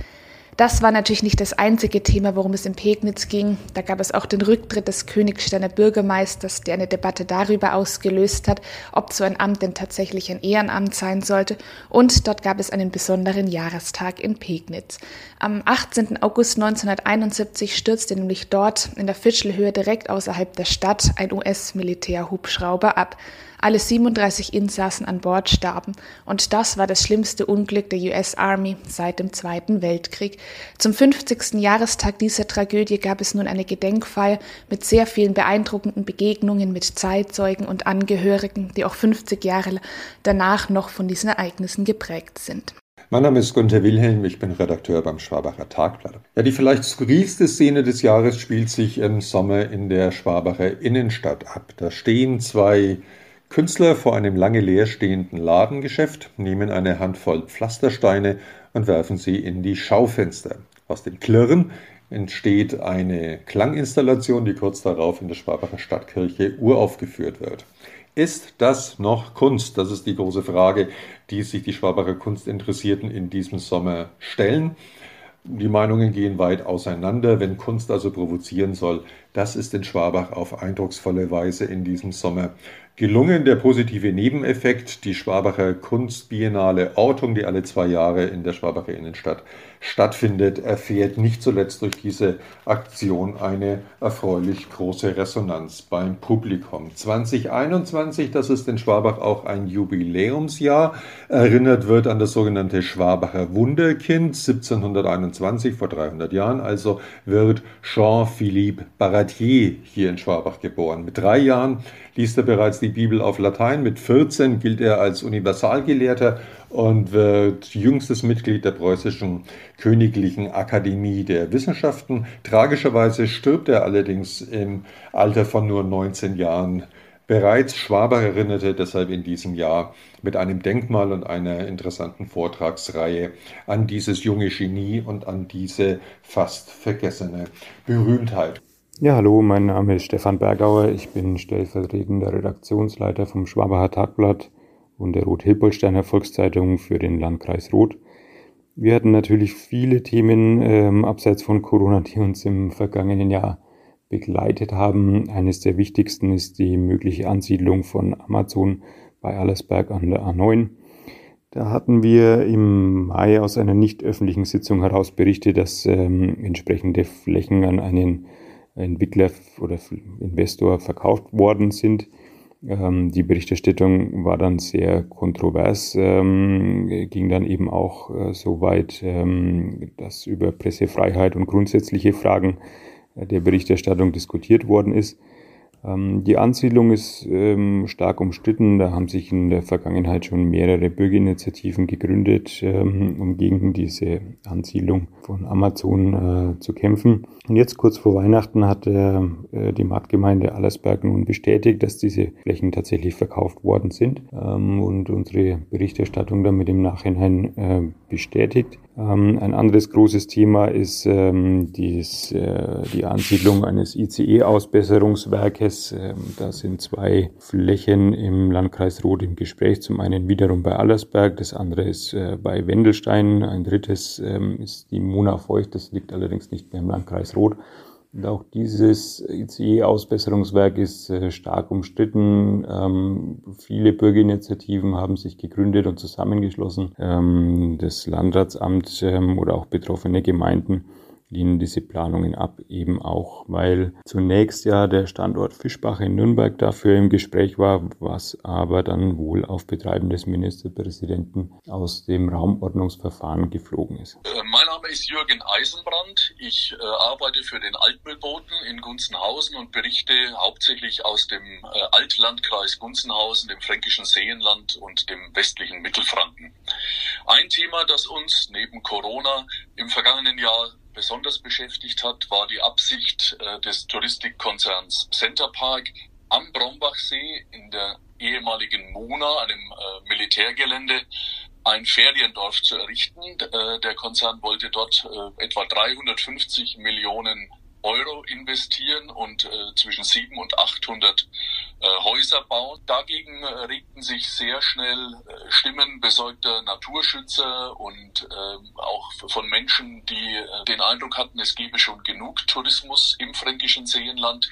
Das war natürlich nicht das einzige Thema, worum es in Pegnitz ging. Da gab es auch den Rücktritt des Königsteiner Bürgermeisters, der eine Debatte darüber ausgelöst hat, ob so ein Amt denn tatsächlich ein Ehrenamt sein sollte. Und dort gab es einen besonderen Jahrestag in Pegnitz. Am 18. August 1971 stürzte nämlich dort in der Fischelhöhe direkt außerhalb der Stadt ein US-Militärhubschrauber ab. Alle 37 Insassen an Bord starben und das war das schlimmste Unglück der US Army seit dem Zweiten Weltkrieg. Zum 50. Jahrestag dieser Tragödie gab es nun eine Gedenkfeier mit sehr vielen beeindruckenden Begegnungen mit Zeitzeugen und Angehörigen, die auch 50 Jahre danach noch von diesen Ereignissen geprägt sind. Mein Name ist Gunther Wilhelm, ich bin Redakteur beim Schwabacher Tagblatt. Ja, die vielleicht skurrilste Szene des Jahres spielt sich im Sommer in der Schwabacher Innenstadt ab. Da stehen zwei Künstler vor einem lange leer stehenden Ladengeschäft nehmen eine Handvoll Pflastersteine und werfen sie in die Schaufenster. Aus dem Klirren entsteht eine Klanginstallation, die kurz darauf in der Schwabacher Stadtkirche uraufgeführt wird. Ist das noch Kunst? Das ist die große Frage, die sich die Schwabacher Kunstinteressierten in diesem Sommer stellen. Die Meinungen gehen weit auseinander. Wenn Kunst also provozieren soll, das ist in Schwabach auf eindrucksvolle Weise in diesem Sommer gelungen. Der positive Nebeneffekt, die Schwabacher Kunstbiennale Ortung, die alle zwei Jahre in der Schwabacher Innenstadt stattfindet, erfährt nicht zuletzt durch diese Aktion eine erfreulich große Resonanz beim Publikum. 2021, das ist in Schwabach auch ein Jubiläumsjahr, erinnert wird an das sogenannte Schwabacher Wunderkind 1721, vor 300 Jahren, also wird Jean-Philippe Baratier hier in Schwabach geboren. Mit drei Jahren liest er bereits die Bibel auf Latein, mit 14 gilt er als Universalgelehrter und wird jüngstes Mitglied der preußischen Königlichen Akademie der Wissenschaften. Tragischerweise stirbt er allerdings im Alter von nur 19 Jahren. Bereits Schwaber erinnerte deshalb in diesem Jahr mit einem Denkmal und einer interessanten Vortragsreihe an dieses junge Genie und an diese fast vergessene Berühmtheit. Ja, hallo, mein Name ist Stefan Bergauer. Ich bin stellvertretender Redaktionsleiter vom Schwabacher Tagblatt und der Rot-Hilpolsteiner Volkszeitung für den Landkreis Rot. Wir hatten natürlich viele Themen ähm, abseits von Corona, die uns im vergangenen Jahr begleitet haben. Eines der wichtigsten ist die mögliche Ansiedlung von Amazon bei Allersberg an der A9. Da hatten wir im Mai aus einer nicht öffentlichen Sitzung heraus berichtet, dass ähm, entsprechende Flächen an einen Entwickler oder Investor verkauft worden sind. Ähm, die Berichterstattung war dann sehr kontrovers, ähm, ging dann eben auch äh, so weit, ähm, dass über Pressefreiheit und grundsätzliche Fragen äh, der Berichterstattung diskutiert worden ist. Ähm, die Ansiedlung ist ähm, stark umstritten. Da haben sich in der Vergangenheit schon mehrere Bürgerinitiativen gegründet, ähm, um gegen diese Ansiedlung von Amazon äh, zu kämpfen. Und jetzt kurz vor Weihnachten hat äh, die Marktgemeinde Allersberg nun bestätigt, dass diese Flächen tatsächlich verkauft worden sind und unsere Berichterstattung damit im Nachhinein äh, bestätigt. ein anderes großes Thema ist dies, die Ansiedlung eines ICE-Ausbesserungswerkes. Ähm, da sind zwei Flächen im Landkreis Roth im Gespräch. Zum einen wiederum bei Allersberg, das andere ist äh, bei Wendelstein. Ein drittes ähm, ist die Mona Feucht, das liegt allerdings nicht mehr im Landkreis Roth. Und auch dieses ICE-Ausbesserungswerk ist äh, stark umstritten. Ähm, viele Bürgerinitiativen haben sich gegründet und zusammengeschlossen. das Landratsamt oder auch betroffene Gemeinden lehnen diese Planungen ab, eben auch, weil zunächst ja der Standort Fischbach in Nürnberg dafür im Gespräch war, was aber dann wohl auf Betreiben des Ministerpräsidenten aus dem Raumordnungsverfahren geflogen ist. Äh, mein Name ist Jürgen Eisenbrand. Ich äh, arbeite für den Altmüllboten in Gunzenhausen und berichte hauptsächlich aus dem äh, Altlandkreis Gunzenhausen, dem fränkischen Seenland und dem westlichen Mittelfranken. Ein Thema, das uns neben Corona im vergangenen Jahr besonders beschäftigt hat, war die Absicht äh, des Touristikkonzerns Centerpark am Brombachsee in der ehemaligen Muna, einem äh, Militärgelände, ein Feriendorf zu errichten. Äh, der Konzern wollte dort etwa 350 Millionen Euro investieren und äh, zwischen 700 und 800 äh, Häuser bauen. Dagegen äh, regten sich sehr schnell äh, Stimmen besorgter Naturschützer und äh, auch von Menschen, die äh, den Eindruck hatten, es gebe schon genug Tourismus im fränkischen Seenland.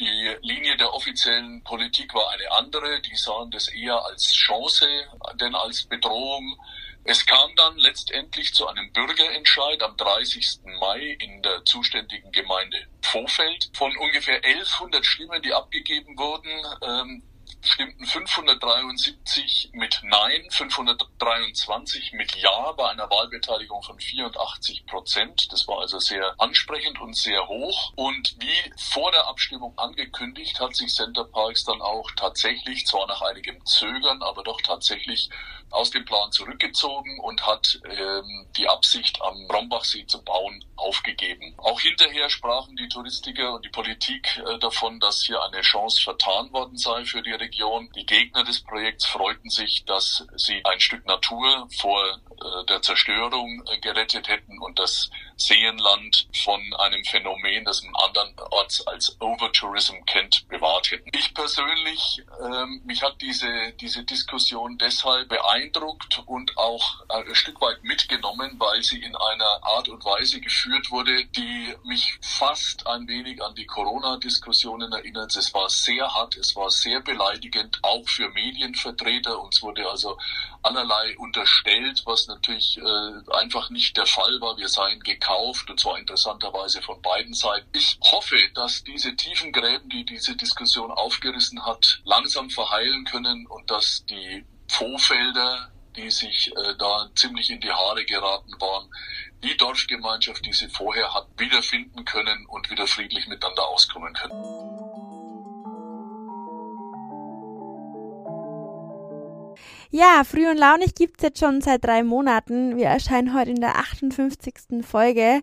Die Linie der offiziellen Politik war eine andere. Die sahen das eher als Chance denn als Bedrohung. Es kam dann letztendlich zu einem Bürgerentscheid am 30. Mai in der zuständigen Gemeinde Vorfeld. Von ungefähr 1100 Stimmen, die abgegeben wurden, ähm, stimmten 573 mit Nein, 523 mit Ja bei einer Wahlbeteiligung von 84 Prozent. Das war also sehr ansprechend und sehr hoch. Und wie vor der Abstimmung angekündigt, hat sich Center Parks dann auch tatsächlich, zwar nach einigem Zögern, aber doch tatsächlich aus dem Plan zurückgezogen und hat ähm, die Absicht, am Brombachsee zu bauen, aufgegeben. Auch hinterher sprachen die Touristiker und die Politik äh, davon, dass hier eine Chance vertan worden sei für die Region. Die Gegner des Projekts freuten sich, dass sie ein Stück Natur vor der Zerstörung äh, gerettet hätten und das Seenland von einem Phänomen, das man andernorts als Overtourism kennt, bewahrt hätten. Ich persönlich, ähm, mich hat diese, diese Diskussion deshalb beeindruckt und auch ein Stück weit mitgenommen, weil sie in einer Art und Weise geführt wurde, die mich fast ein wenig an die Corona-Diskussionen erinnert. Es war sehr hart, es war sehr beleidigend, auch für Medienvertreter. Uns wurde also allerlei unterstellt, was natürlich äh, einfach nicht der Fall war. Wir seien gekauft und zwar interessanterweise von beiden Seiten. Ich hoffe, dass diese tiefen Gräben, die diese Diskussion aufgerissen hat, langsam verheilen können und dass die Vorfelder, die sich äh, da ziemlich in die Haare geraten waren, die Dorfgemeinschaft, die sie vorher hat, wiederfinden können und wieder friedlich miteinander auskommen können. Ja, Früh und Launig gibt's jetzt schon seit drei Monaten. Wir erscheinen heute in der 58. Folge.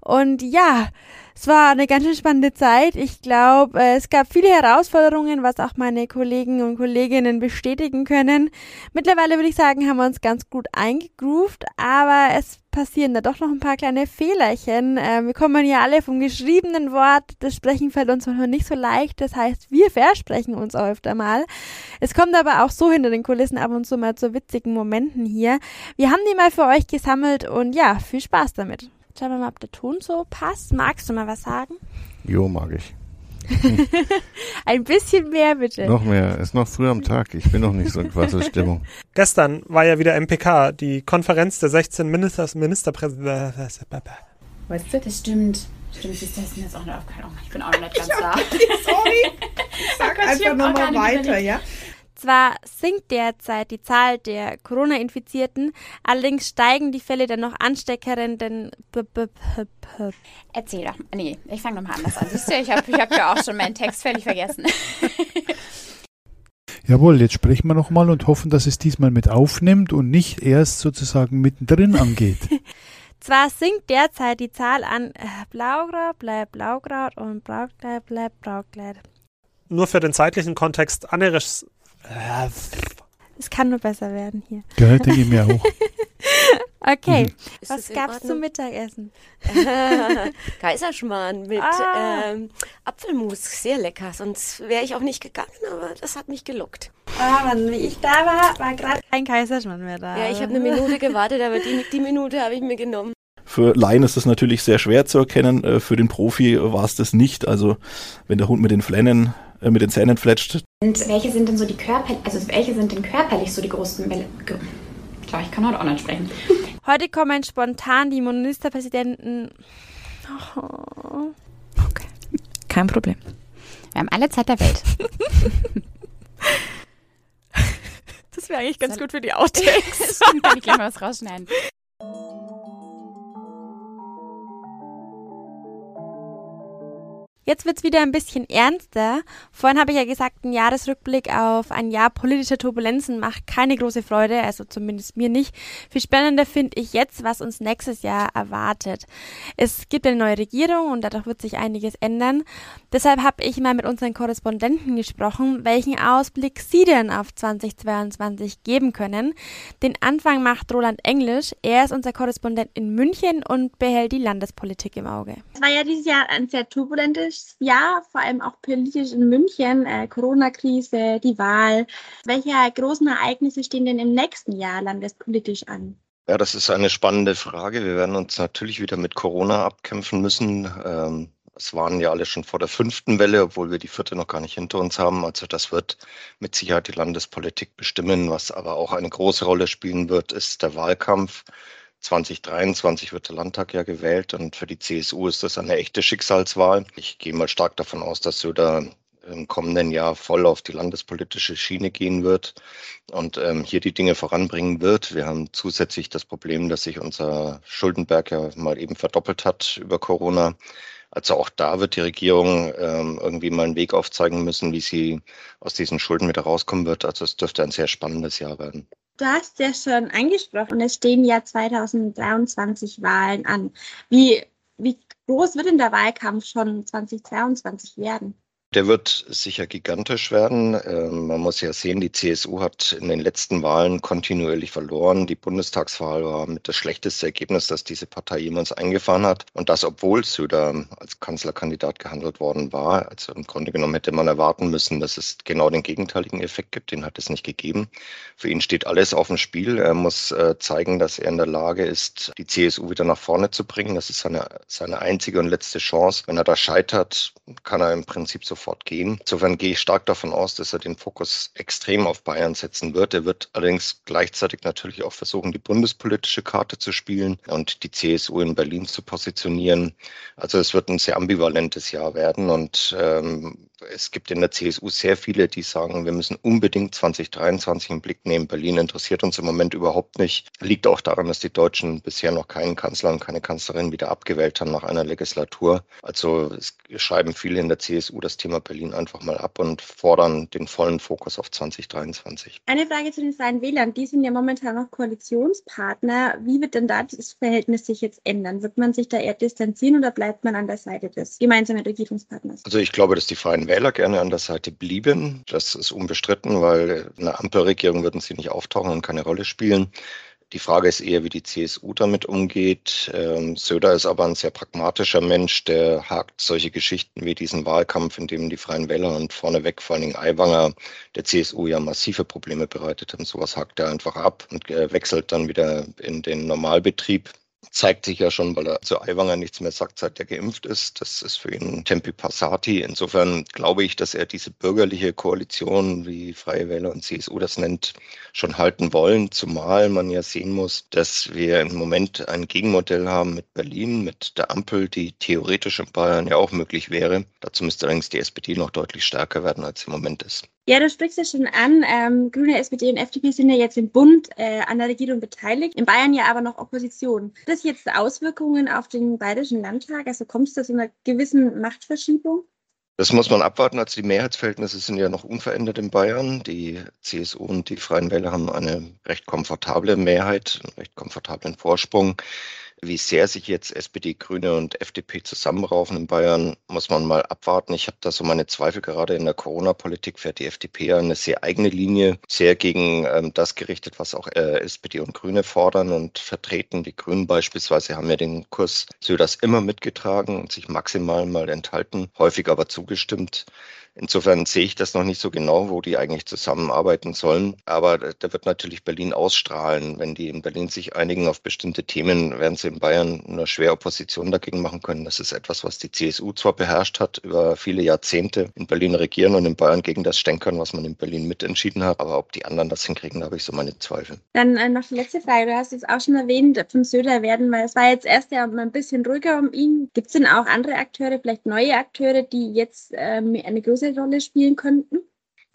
Und ja, es war eine ganz schön spannende Zeit. Ich glaube, es gab viele Herausforderungen, was auch meine Kollegen und Kolleginnen bestätigen können. Mittlerweile würde ich sagen, haben wir uns ganz gut eingegroovt, aber es passieren da doch noch ein paar kleine Fehlerchen. Äh, wir kommen ja alle vom geschriebenen Wort. Das Sprechen fällt uns manchmal nicht so leicht. Das heißt, wir versprechen uns auch öfter mal. Es kommt aber auch so hinter den Kulissen ab und zu mal zu witzigen Momenten hier. Wir haben die mal für euch gesammelt und ja, viel Spaß damit. Schauen wir mal, ob der Ton so passt. Magst du mal was sagen? Jo, mag ich. Ein bisschen mehr bitte. Noch mehr. Ist noch früh am Tag. Ich bin noch nicht so in Quasselstimmung. Gestern war ja wieder MPK, die Konferenz der 16 Minister Ministerpräsidenten. Weißt du? Das stimmt. Stimmt, ist das mir jetzt auch nicht aufgefallen. Oh, ich bin auch nicht ganz da. Sorry. Sag einfach nochmal weiter, ja? Zwar sinkt derzeit die Zahl der Corona-Infizierten, allerdings steigen die Fälle der noch ansteckenden. Erzähl doch. Nee, ich fange nochmal anders an. Siehst du, ich habe ich hab ja auch schon meinen Text völlig vergessen. Jawohl, jetzt sprechen wir nochmal und hoffen, dass es diesmal mit aufnimmt und nicht erst sozusagen mittendrin angeht. Zwar sinkt derzeit die Zahl an Blaugrad bleibt Blaugrad und Brautkleid bleibt Brautkleid. Nur für den zeitlichen Kontext, anderes es kann nur besser werden hier. Ja, denke ich mir auch. okay, mhm. was gab's zum Mittagessen? Kaiserschmarrn mit ah. ähm, Apfelmus, sehr lecker. Sonst wäre ich auch nicht gegangen, aber das hat mich gelockt. Ah, Mann, wie ich da war, war gerade kein Kaiserschmarrn mehr da. Ja, ich habe eine Minute gewartet, aber die, die Minute habe ich mir genommen. Für Laien ist das natürlich sehr schwer zu erkennen. Äh, für den Profi war es das nicht. Also wenn der Hund mit den Flennen äh, mit den Zähnen fletscht. Und welche sind denn so die Körper, also welche sind denn körperlich so die großen Welle? Klar, ich kann heute auch nicht sprechen. Heute kommen spontan die Ministerpräsidenten. Oh. Okay. Kein Problem. Wir haben alle Zeit der Welt. Das wäre eigentlich ganz gut für die Outtakes. Stimmt, kann ich gleich mal was rausschneiden. Jetzt wird's wieder ein bisschen ernster. Vorhin habe ich ja gesagt, ein Jahresrückblick auf ein Jahr politischer Turbulenzen macht keine große Freude, also zumindest mir nicht. Viel spannender finde ich jetzt, was uns nächstes Jahr erwartet. Es gibt eine neue Regierung und dadurch wird sich einiges ändern. Deshalb habe ich mal mit unseren Korrespondenten gesprochen, welchen Ausblick sie denn auf 2022 geben können. Den Anfang macht Roland Englisch. Er ist unser Korrespondent in München und behält die Landespolitik im Auge. Es war ja dieses Jahr ein sehr turbulentes Jahr, vor allem auch politisch in München, äh, Corona-Krise, die Wahl. Welche großen Ereignisse stehen denn im nächsten Jahr landespolitisch an? Ja, das ist eine spannende Frage. Wir werden uns natürlich wieder mit Corona abkämpfen müssen. Ähm, es waren ja alle schon vor der fünften Welle, obwohl wir die vierte noch gar nicht hinter uns haben. Also das wird mit Sicherheit die Landespolitik bestimmen. Was aber auch eine große Rolle spielen wird, ist der Wahlkampf. 2023 wird der Landtag ja gewählt und für die CSU ist das eine echte Schicksalswahl. Ich gehe mal stark davon aus, dass Söder im kommenden Jahr voll auf die landespolitische Schiene gehen wird und ähm, hier die Dinge voranbringen wird. Wir haben zusätzlich das Problem, dass sich unser Schuldenberg ja mal eben verdoppelt hat über Corona. Also auch da wird die Regierung ähm, irgendwie mal einen Weg aufzeigen müssen, wie sie aus diesen Schulden wieder rauskommen wird. Also es dürfte ein sehr spannendes Jahr werden. Du hast ja schon angesprochen, es stehen ja 2023 Wahlen an. Wie, wie groß wird denn der Wahlkampf schon 2022 werden? Der wird sicher gigantisch werden. Ähm, man muss ja sehen, die CSU hat in den letzten Wahlen kontinuierlich verloren. Die Bundestagswahl war mit das schlechteste Ergebnis, das diese Partei jemals eingefahren hat. Und das, obwohl Söder als Kanzlerkandidat gehandelt worden war. Also im Grunde genommen hätte man erwarten müssen, dass es genau den gegenteiligen Effekt gibt. Den hat es nicht gegeben. Für ihn steht alles auf dem Spiel. Er muss äh, zeigen, dass er in der Lage ist, die CSU wieder nach vorne zu bringen. Das ist seine, seine einzige und letzte Chance. Wenn er da scheitert, kann er im Prinzip so sofort gehen. Insofern gehe ich stark davon aus, dass er den Fokus extrem auf Bayern setzen wird. Er wird allerdings gleichzeitig natürlich auch versuchen, die bundespolitische Karte zu spielen und die CSU in Berlin zu positionieren. Also es wird ein sehr ambivalentes Jahr werden und ähm, es gibt in der CSU sehr viele, die sagen, wir müssen unbedingt 2023 im Blick nehmen. Berlin interessiert uns im Moment überhaupt nicht. Liegt auch daran, dass die Deutschen bisher noch keinen Kanzler und keine Kanzlerin wieder abgewählt haben nach einer Legislatur. Also es schreiben viele in der CSU das Thema Berlin einfach mal ab und fordern den vollen Fokus auf 2023. Eine Frage zu den Freien Wählern. Die sind ja momentan noch Koalitionspartner. Wie wird denn da das Verhältnis sich jetzt ändern? Wird man sich da eher distanzieren oder bleibt man an der Seite des gemeinsamen Regierungspartners? Also ich glaube, dass die Freien Wähler gerne an der Seite blieben. Das ist unbestritten, weil in einer Ampelregierung würden sie nicht auftauchen und keine Rolle spielen. Die Frage ist eher, wie die CSU damit umgeht. Ähm, Söder ist aber ein sehr pragmatischer Mensch, der hakt solche Geschichten wie diesen Wahlkampf, in dem die Freien Wähler und vorneweg vor allen Dingen Aiwanger der CSU ja massive Probleme bereitet haben. Sowas hakt er einfach ab und äh, wechselt dann wieder in den Normalbetrieb zeigt sich ja schon, weil er zu Aiwanger nichts mehr sagt, seit er geimpft ist. Das ist für ihn Tempi Passati. Insofern glaube ich, dass er diese bürgerliche Koalition, wie Freie Wähler und CSU das nennt, schon halten wollen. Zumal man ja sehen muss, dass wir im Moment ein Gegenmodell haben mit Berlin, mit der Ampel, die theoretisch in Bayern ja auch möglich wäre. Dazu müsste allerdings die SPD noch deutlich stärker werden, als im Moment ist. Ja, du sprichst ja schon an. Ähm, Grüne, SPD und FDP sind ja jetzt im Bund äh, an der Regierung beteiligt, in Bayern ja aber noch Opposition. Hat das jetzt Auswirkungen auf den Bayerischen Landtag? Also kommt es da zu einer gewissen Machtverschiebung? Das muss man abwarten. Also die Mehrheitsverhältnisse sind ja noch unverändert in Bayern. Die CSU und die Freien Wähler haben eine recht komfortable Mehrheit, einen recht komfortablen Vorsprung. Wie sehr sich jetzt SPD, Grüne und FDP zusammenraufen in Bayern, muss man mal abwarten. Ich habe da so meine Zweifel. Gerade in der Corona-Politik fährt die FDP eine sehr eigene Linie, sehr gegen ähm, das gerichtet, was auch äh, SPD und Grüne fordern und vertreten. Die Grünen beispielsweise haben ja den Kurs Söders immer mitgetragen und sich maximal mal enthalten, häufig aber zugestimmt. Insofern sehe ich das noch nicht so genau, wo die eigentlich zusammenarbeiten sollen. Aber da wird natürlich Berlin ausstrahlen. Wenn die in Berlin sich einigen auf bestimmte Themen, werden sie in Bayern nur schwer Opposition dagegen machen können. Das ist etwas, was die CSU zwar beherrscht hat, über viele Jahrzehnte in Berlin regieren und in Bayern gegen das stänkern, was man in Berlin mitentschieden hat. Aber ob die anderen das hinkriegen, da habe ich so meine Zweifel. Dann äh, noch die letzte Frage. Du hast jetzt auch schon erwähnt, von Söder werden, weil es war jetzt erst ja ein bisschen ruhiger um ihn. Gibt es denn auch andere Akteure, vielleicht neue Akteure, die jetzt ähm, eine größere Rolle spielen könnten?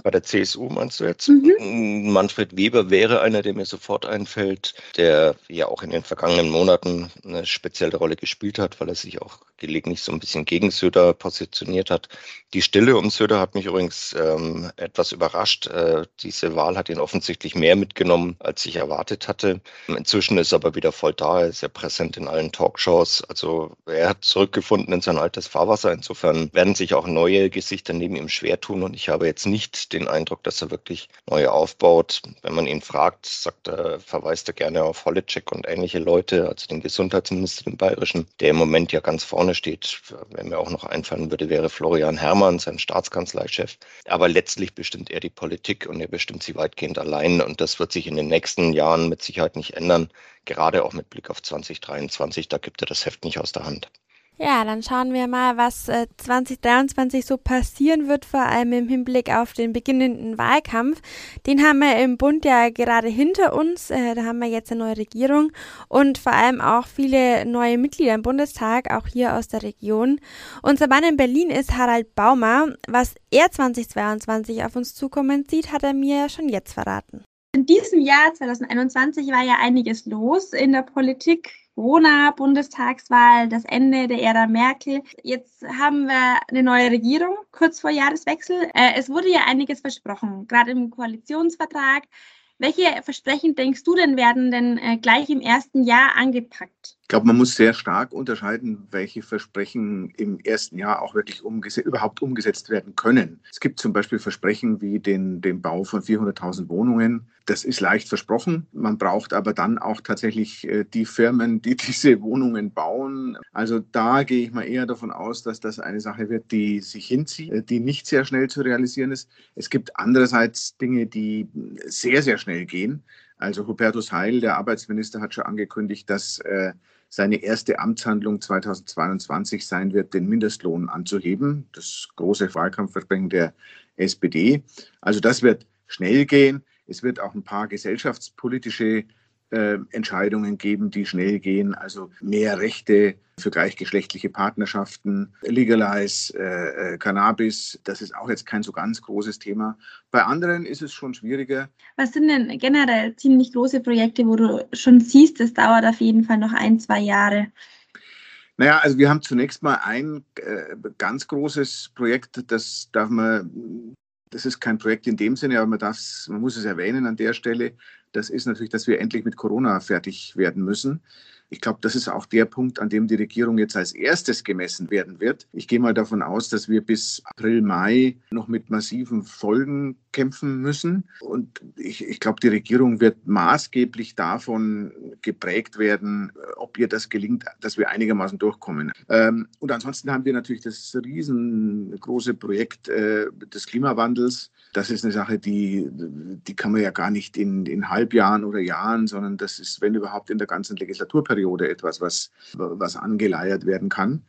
Bei der CSU meinst du jetzt? Mhm. Manfred Weber wäre einer, der mir sofort einfällt, der ja auch in den vergangenen Monaten eine spezielle Rolle gespielt hat, weil er sich auch gelegentlich so ein bisschen gegen Söder positioniert hat. Die Stille um Söder hat mich übrigens ähm, etwas überrascht. Äh, diese Wahl hat ihn offensichtlich mehr mitgenommen, als ich erwartet hatte. Inzwischen ist er aber wieder voll da. Er ist ja präsent in allen Talkshows. Also er hat zurückgefunden in sein altes Fahrwasser. Insofern werden sich auch neue Gesichter neben ihm schwer tun. Und ich habe jetzt nicht den Eindruck, dass er wirklich neu aufbaut. Wenn man ihn fragt, sagt er, verweist er gerne auf Holitschek und ähnliche Leute, also den Gesundheitsminister, den Bayerischen, der im Moment ja ganz vorne steht. Wer mir auch noch einfallen würde, wäre Florian Herrmann, sein Staatskanzleichef. Aber letztlich bestimmt er die Politik und er bestimmt sie weitgehend allein. Und das wird sich in den nächsten Jahren mit Sicherheit nicht ändern. Gerade auch mit Blick auf 2023, da gibt er das Heft nicht aus der Hand. Ja, dann schauen wir mal, was äh, 2023 so passieren wird, vor allem im Hinblick auf den beginnenden Wahlkampf. Den haben wir im Bund ja gerade hinter uns. Äh, da haben wir jetzt eine neue Regierung und vor allem auch viele neue Mitglieder im Bundestag, auch hier aus der Region. Unser Mann in Berlin ist Harald Baumer. Was er 2022 auf uns zukommen sieht, hat er mir schon jetzt verraten. In diesem Jahr 2021 war ja einiges los in der Politik. Corona, Bundestagswahl, das Ende der Ära Merkel. Jetzt haben wir eine neue Regierung kurz vor Jahreswechsel. Äh, es wurde ja einiges versprochen, gerade im Koalitionsvertrag. Welche Versprechen denkst du denn werden denn äh, gleich im ersten Jahr angepackt? Ich glaube, man muss sehr stark unterscheiden, welche Versprechen im ersten Jahr auch wirklich umges überhaupt umgesetzt werden können. Es gibt zum Beispiel Versprechen wie den, den Bau von 400.000 Wohnungen. Das ist leicht versprochen. Man braucht aber dann auch tatsächlich äh, die Firmen, die diese Wohnungen bauen. Also da gehe ich mal eher davon aus, dass das eine Sache wird, die sich hinzieht, äh, die nicht sehr schnell zu realisieren ist. Es gibt andererseits Dinge, die sehr, sehr schnell gehen. Also Hubertus Heil, der Arbeitsminister, hat schon angekündigt, dass äh, seine erste Amtshandlung 2022 sein wird, den Mindestlohn anzuheben. Das große Wahlkampfversprechen der SPD. Also das wird schnell gehen. Es wird auch ein paar gesellschaftspolitische äh, Entscheidungen geben, die schnell gehen. Also mehr Rechte für gleichgeschlechtliche Partnerschaften, Legalize äh, äh, Cannabis. Das ist auch jetzt kein so ganz großes Thema. Bei anderen ist es schon schwieriger. Was sind denn generell ziemlich große Projekte, wo du schon siehst, es dauert auf jeden Fall noch ein, zwei Jahre? Naja, also wir haben zunächst mal ein äh, ganz großes Projekt, das darf man, das ist kein Projekt in dem Sinne, aber man, man muss es erwähnen an der Stelle. Das ist natürlich, dass wir endlich mit Corona fertig werden müssen. Ich glaube, das ist auch der Punkt, an dem die Regierung jetzt als erstes gemessen werden wird. Ich gehe mal davon aus, dass wir bis April, Mai noch mit massiven Folgen kämpfen müssen. Und ich, ich glaube, die Regierung wird maßgeblich davon geprägt werden, ob ihr das gelingt, dass wir einigermaßen durchkommen. Ähm, und ansonsten haben wir natürlich das riesengroße Projekt äh, des Klimawandels. Das ist eine Sache, die, die kann man ja gar nicht in, in Halbjahren oder Jahren, sondern das ist, wenn überhaupt, in der ganzen Legislaturperiode etwas, was, was angeleiert werden kann.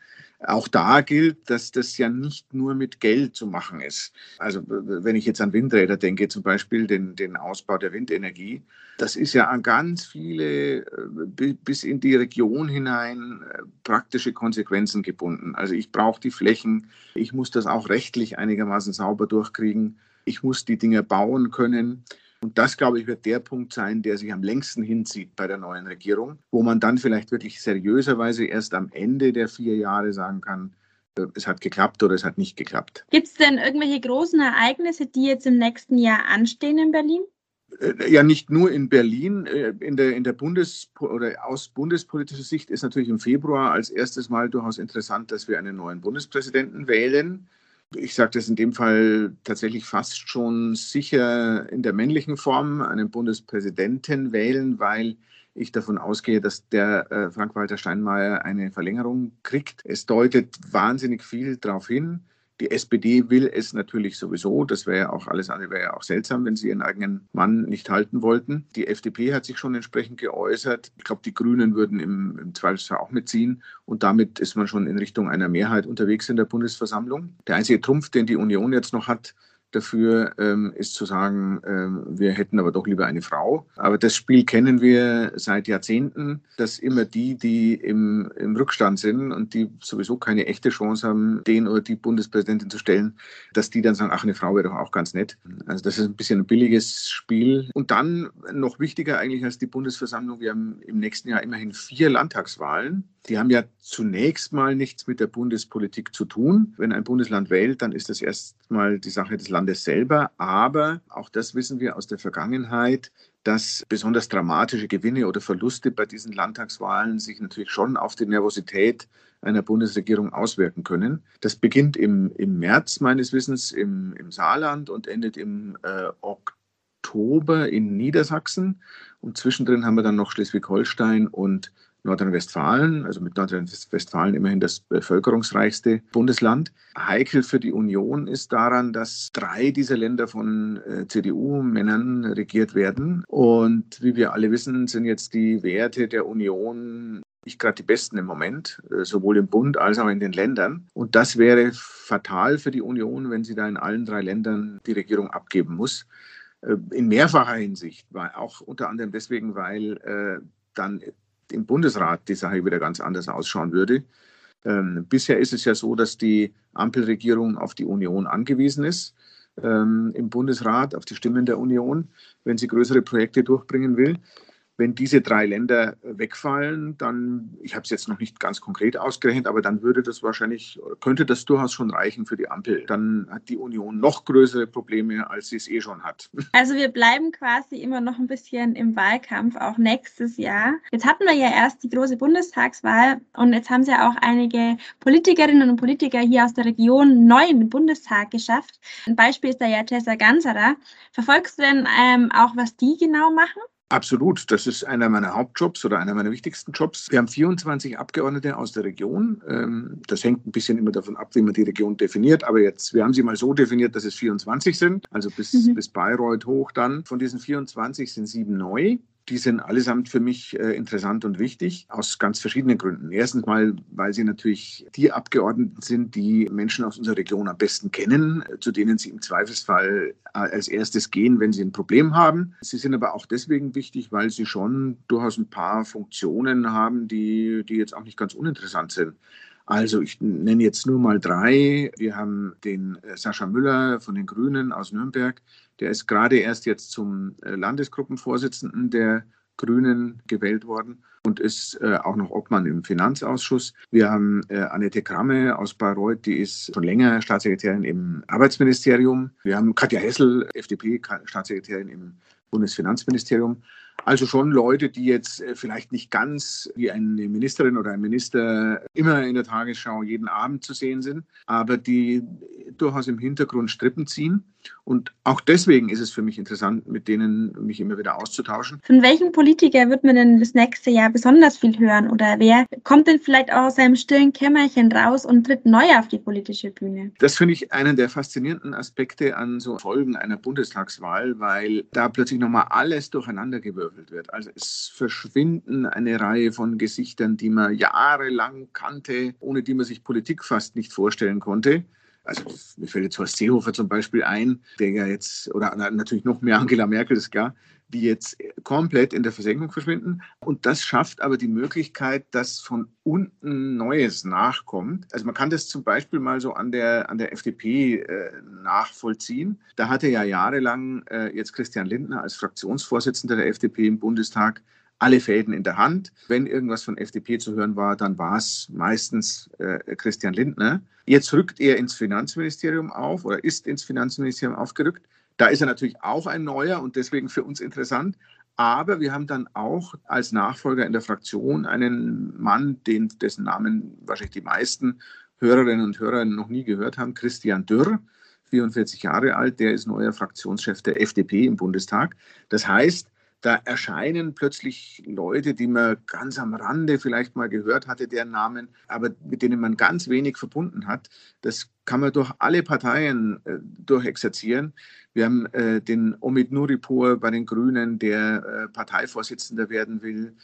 Auch da gilt, dass das ja nicht nur mit Geld zu machen ist. Also wenn ich jetzt an Windräder denke, zum Beispiel den, den Ausbau der Windenergie, das ist ja an ganz viele äh, bis in die Region hinein äh, praktische Konsequenzen gebunden. Also ich brauche die Flächen, ich muss das auch rechtlich einigermaßen sauber durchkriegen, ich muss die Dinge bauen können. Und das, glaube ich, wird der Punkt sein, der sich am längsten hinzieht bei der neuen Regierung, wo man dann vielleicht wirklich seriöserweise erst am Ende der vier Jahre sagen kann, äh, es hat geklappt oder es hat nicht geklappt. Gibt es denn irgendwelche großen Ereignisse, die jetzt im nächsten Jahr anstehen in Berlin? Äh, ja, nicht nur in Berlin. Äh, in der, in der Bundes- oder aus bundespolitischer Sicht ist natürlich im Februar als erstes Mal durchaus interessant, dass wir einen neuen Bundespräsidenten wählen ich sage das in dem Fall tatsächlich fast schon sicher in der männlichen Form, einen Bundespräsidenten wählen, weil ich davon ausgehe, dass der äh, Frank-Walter Steinmeier eine Verlängerung kriegt. Es deutet wahnsinnig viel darauf hin. Die SPD will es natürlich sowieso. Das wäre ja auch alles andere, wäre ja auch seltsam, wenn sie ihren eigenen Mann nicht halten wollten. Die FDP hat sich schon entsprechend geäußert. Ich glaube, die Grünen würden im, im Zweifelsfall auch mitziehen. Und damit ist man schon in Richtung einer Mehrheit unterwegs in der Bundesversammlung. Der einzige Trumpf, den die Union jetzt noch hat, dafür ähm, ist zu sagen, ähm, wir hätten aber doch lieber eine Frau. Aber das Spiel kennen wir seit Jahrzehnten, dass immer die, die im, im Rückstand sind und die sowieso keine echte Chance haben, den oder die Bundespräsidentin zu stellen, dass die dann sagen, ach, eine Frau wäre doch auch ganz nett. Also das ist ein bisschen ein billiges Spiel. Und dann noch wichtiger eigentlich als die Bundesversammlung, wir haben im nächsten Jahr immerhin vier Landtagswahlen. Die haben ja zunächst mal nichts mit der Bundespolitik zu tun. Wenn ein Bundesland wählt, dann ist das erstmal die Sache des Landes selber. Aber auch das wissen wir aus der Vergangenheit, dass besonders dramatische Gewinne oder Verluste bei diesen Landtagswahlen sich natürlich schon auf die Nervosität einer Bundesregierung auswirken können. Das beginnt im, im März meines Wissens im, im Saarland und endet im äh, Oktober in Niedersachsen. Und zwischendrin haben wir dann noch Schleswig-Holstein und Nordrhein-Westfalen, also mit Nordrhein-Westfalen immerhin das bevölkerungsreichste Bundesland. Heikel für die Union ist daran, dass drei dieser Länder von äh, CDU-Männern regiert werden. Und wie wir alle wissen, sind jetzt die Werte der Union nicht gerade die besten im Moment, äh, sowohl im Bund als auch in den Ländern. Und das wäre fatal für die Union, wenn sie da in allen drei Ländern die Regierung abgeben muss. Äh, in mehrfacher Hinsicht, auch unter anderem deswegen, weil dann im Bundesrat die Sache wieder ganz anders ausschauen würde. Ähm, bisher ist es ja so, dass die Ampelregierung auf die Union angewiesen ist, ähm, im Bundesrat, auf die Stimmen der Union, wenn sie größere Projekte durchbringen will. Wenn diese drei Länder wegfallen, dann, ich habe es jetzt noch nicht ganz konkret ausgerechnet, aber dann würde das wahrscheinlich, könnte das durchaus schon reichen für die Ampel. Dann hat die Union noch größere Probleme, als sie es eh schon hat. Also wir bleiben quasi immer noch ein bisschen im Wahlkampf, auch nächstes Jahr. Jetzt hatten wir ja erst die große Bundestagswahl und jetzt haben sie ja auch einige Politikerinnen und Politiker hier aus der Region neu in den Bundestag geschafft. Ein Beispiel ist da ja Tessa Ganserer. Verfolgst du denn ähm, auch, was die genau machen? Absolut, das ist einer meiner Hauptjobs oder einer meiner wichtigsten Jobs. Wir haben 24 Abgeordnete aus der Region. Ähm, das hängt ein bisschen immer davon ab, wie man die Region definiert. Aber jetzt, wir haben sie mal so definiert, dass es 24 sind, also bis, mhm. bis Bayreuth hoch dann. Von diesen 24 sind sieben neu. Die sind allesamt für mich äh, interessant und wichtig aus ganz verschiedenen Gründen. Erstens mal, weil sie natürlich die Abgeordneten sind, die Menschen aus unserer Region am besten kennen, zu denen sie im Zweifelsfall äh, als erstes gehen, wenn sie ein Problem haben. Sie sind aber auch deswegen wichtig, weil sie schon durchaus ein paar Funktionen haben, die, die jetzt auch nicht ganz uninteressant sind. Also ich nenne jetzt nur mal drei. Wir haben den äh, Sascha Müller von den Grünen aus Nürnberg. Der ist gerade erst jetzt zum äh, Landesgruppenvorsitzenden der Grünen gewählt worden und ist äh, auch noch Obmann im Finanzausschuss. Wir haben äh, Annette Kramme aus Bayreuth, die ist schon länger Staatssekretärin im Arbeitsministerium. Wir haben Katja Hessel, FDP, Staatssekretärin im Bundesfinanzministerium. Also schon Leute, die jetzt äh, vielleicht nicht ganz wie eine Ministerin oder ein Minister immer in der Tagesschau jeden Abend zu sehen sind, aber die durchaus im Hintergrund Strippen ziehen. Und auch deswegen ist es für mich interessant, mit denen mich immer wieder auszutauschen. Von welchem Politiker wird man denn das nächste Jahr besonders viel hören? Oder wer kommt denn vielleicht auch aus seinem stillen Kämmerchen raus und tritt neu auf die politische Bühne? Das finde ich einen der faszinierenden Aspekte an so Folgen einer Bundestagswahl, weil da plötzlich nochmal alles durcheinandergewirkt gewürfelt wird. Also es verschwinden eine Reihe von Gesichtern, die man jahrelang kannte, ohne die man sich Politik fast nicht vorstellen konnte. Also mir fällt jetzt Horst Seehofer zum Beispiel ein, der ja jetzt, oder natürlich noch mehr Angela Merkel, ist klar, die jetzt komplett in der Versenkung verschwinden. Und das schafft aber die Möglichkeit, dass von unten Neues nachkommt. Also man kann das zum Beispiel mal so an der, an der FDP äh, nachvollziehen. Da hatte ja jahrelang äh, jetzt Christian Lindner als Fraktionsvorsitzender der FDP im Bundestag alle Fäden in der Hand. Wenn irgendwas von FDP zu hören war, dann war es meistens äh, Christian Lindner. Jetzt rückt er ins Finanzministerium auf oder ist ins Finanzministerium aufgerückt. Da ist er natürlich auch ein neuer und deswegen für uns interessant. Aber wir haben dann auch als Nachfolger in der Fraktion einen Mann, den, dessen Namen wahrscheinlich die meisten Hörerinnen und Hörer noch nie gehört haben, Christian Dürr, 44 Jahre alt, der ist neuer Fraktionschef der FDP im Bundestag. Das heißt, da erscheinen plötzlich Leute, die man ganz am Rande vielleicht mal gehört hatte, deren Namen, aber mit denen man ganz wenig verbunden hat. Das kann man durch alle Parteien äh, durchexerzieren. Wir haben äh, den Omid Nuripur bei den Grünen, der äh, Parteivorsitzender werden will.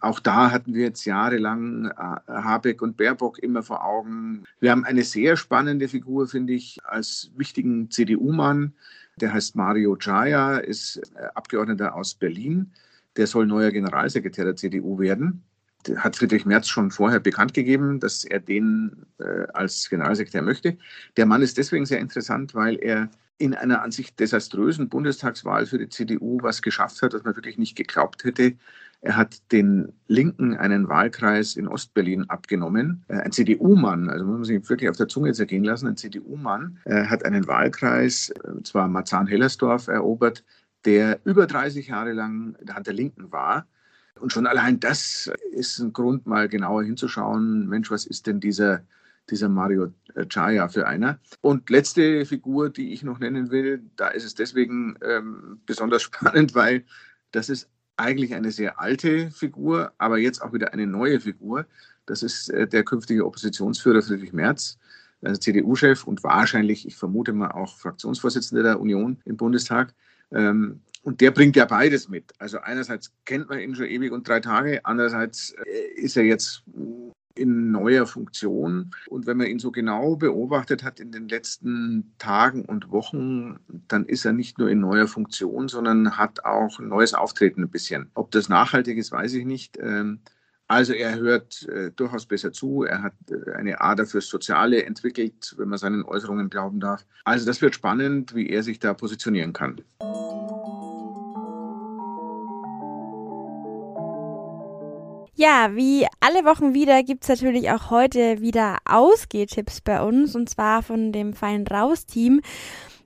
Auch da hatten wir jetzt jahrelang äh, Habeck und Baerbock immer vor Augen. Wir haben eine sehr spannende Figur, finde ich, als wichtigen CDU-Mann. Der heißt Mario Jaya, ist äh, Abgeordneter aus Berlin. Der soll neuer Generalsekretär der CDU werden. Der hat Friedrich Merz schon vorher bekannt gegeben, dass er den äh, als Generalsekretär möchte. Der Mann ist deswegen sehr interessant, weil er in einer an sich desaströsen Bundestagswahl für die CDU was geschafft hat, das man wirklich nicht geglaubt hätte. Er hat den Linken einen Wahlkreis in Ostberlin abgenommen. Äh, ein CDU-Mann, also muss man sich wirklich auf der Zunge zergehen lassen, ein CDU-Mann äh, hat einen Wahlkreis, äh, zwar Marzahn-Hellersdorf, erobert, der über 30 Jahre lang in der Hand der Linken war. Und schon allein das ist ein Grund, mal genauer hinzuschauen, Mensch, was ist denn dieser, dieser Mario Chaya für einer? Und letzte Figur, die ich noch nennen will, da ist es deswegen ähm, besonders spannend, weil das ist eigentlich eine sehr alte Figur, aber jetzt auch wieder eine neue Figur. Das ist äh, der künftige Oppositionsführer Friedrich Merz, also CDU-Chef und wahrscheinlich, ich vermute mal, auch Fraktionsvorsitzender der Union im Bundestag. Ähm, und der bringt ja beides mit. Also einerseits kennt man ihn schon ewig und drei Tage, andererseits äh, ist er jetzt in neuer Funktion. Und wenn man ihn so genau beobachtet hat in den letzten Tagen und Wochen, dann ist er nicht nur in neuer Funktion, sondern hat auch ein neues Auftreten ein bisschen. Ob das nachhaltig ist, weiß ich nicht. Ähm, also er hört äh, durchaus besser zu, er hat äh, eine Ader fürs Soziale entwickelt, wenn man seinen Äußerungen glauben darf. Also das wird spannend, wie er sich da positionieren kann. Ja, wie alle Wochen wieder gibt's natürlich auch heute wieder Ausgehtipps bei uns und zwar von dem Fein Raus-Team.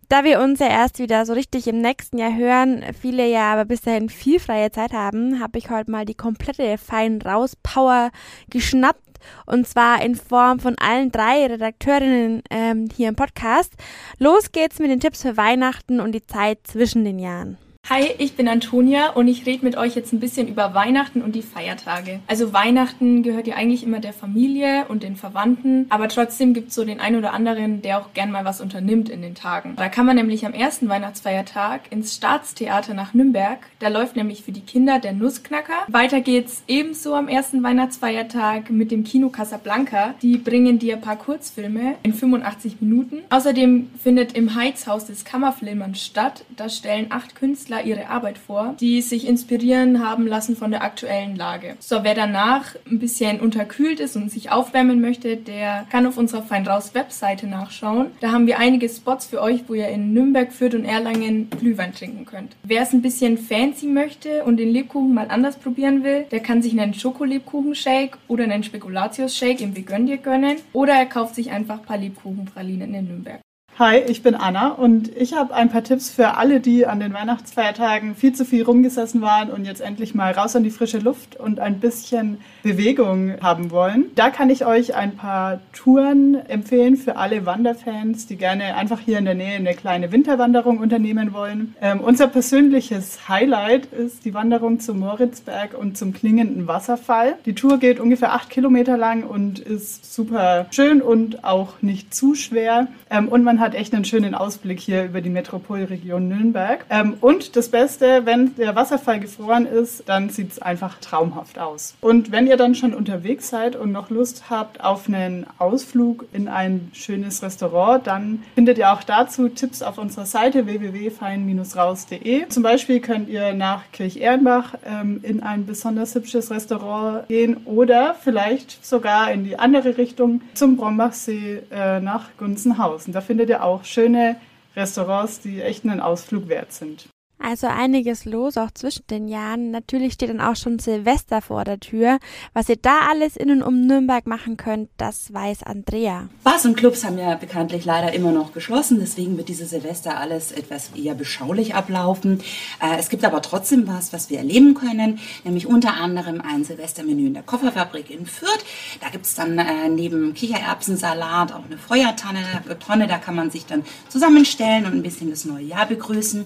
Da wir uns ja erst wieder so richtig im nächsten Jahr hören, viele ja aber bis dahin viel freie Zeit haben, habe ich heute mal die komplette Fein Raus Power geschnappt und zwar in Form von allen drei Redakteurinnen ähm, hier im Podcast. Los geht's mit den Tipps für Weihnachten und die Zeit zwischen den Jahren. Hi, ich bin Antonia und ich rede mit euch jetzt ein bisschen über Weihnachten und die Feiertage. Also Weihnachten gehört ja eigentlich immer der Familie und den Verwandten, aber trotzdem gibt es so den einen oder anderen, der auch gern mal was unternimmt in den Tagen. Da kann man nämlich am ersten Weihnachtsfeiertag ins Staatstheater nach Nürnberg. Da läuft nämlich für die Kinder der Nussknacker. Weiter geht's ebenso am ersten Weihnachtsfeiertag mit dem Kino Casablanca. Die bringen dir ein paar Kurzfilme in 85 Minuten. Außerdem findet im Heizhaus des Kammerfilmers statt. Da stellen acht Künstler ihre Arbeit vor, die sich inspirieren haben lassen von der aktuellen Lage. So, wer danach ein bisschen unterkühlt ist und sich aufwärmen möchte, der kann auf unserer Fein Raus Webseite nachschauen. Da haben wir einige Spots für euch, wo ihr in Nürnberg, Fürth und Erlangen Glühwein trinken könnt. Wer es ein bisschen fancy möchte und den Lebkuchen mal anders probieren will, der kann sich einen Schokolebkuchen-Shake oder einen Spekulatius-Shake im Begönn gönnen oder er kauft sich einfach ein paar Lebkuchenpralinen in Nürnberg. Hi, ich bin Anna und ich habe ein paar Tipps für alle, die an den Weihnachtsfeiertagen viel zu viel rumgesessen waren und jetzt endlich mal raus an die frische Luft und ein bisschen Bewegung haben wollen. Da kann ich euch ein paar Touren empfehlen für alle Wanderfans, die gerne einfach hier in der Nähe eine kleine Winterwanderung unternehmen wollen. Ähm, unser persönliches Highlight ist die Wanderung zum Moritzberg und zum klingenden Wasserfall. Die Tour geht ungefähr acht Kilometer lang und ist super schön und auch nicht zu schwer. Ähm, und man hat hat echt einen schönen Ausblick hier über die Metropolregion Nürnberg. Ähm, und das Beste, wenn der Wasserfall gefroren ist, dann sieht es einfach traumhaft aus. Und wenn ihr dann schon unterwegs seid und noch Lust habt auf einen Ausflug in ein schönes Restaurant, dann findet ihr auch dazu Tipps auf unserer Seite www.fein-raus.de. Zum Beispiel könnt ihr nach Kirch-Ehrenbach ähm, in ein besonders hübsches Restaurant gehen oder vielleicht sogar in die andere Richtung zum Brombachsee äh, nach Gunzenhausen. Da findet ihr auch schöne Restaurants, die echt einen Ausflug wert sind. Also einiges los, auch zwischen den Jahren. Natürlich steht dann auch schon Silvester vor der Tür. Was ihr da alles in und um Nürnberg machen könnt, das weiß Andrea. Bars und Clubs haben ja bekanntlich leider immer noch geschlossen. Deswegen wird diese Silvester alles etwas eher beschaulich ablaufen. Äh, es gibt aber trotzdem was, was wir erleben können. Nämlich unter anderem ein Silvestermenü in der Kofferfabrik in Fürth. Da gibt's dann äh, neben Kichererbsensalat auch eine Feuertonne. Tonne, da kann man sich dann zusammenstellen und ein bisschen das neue Jahr begrüßen.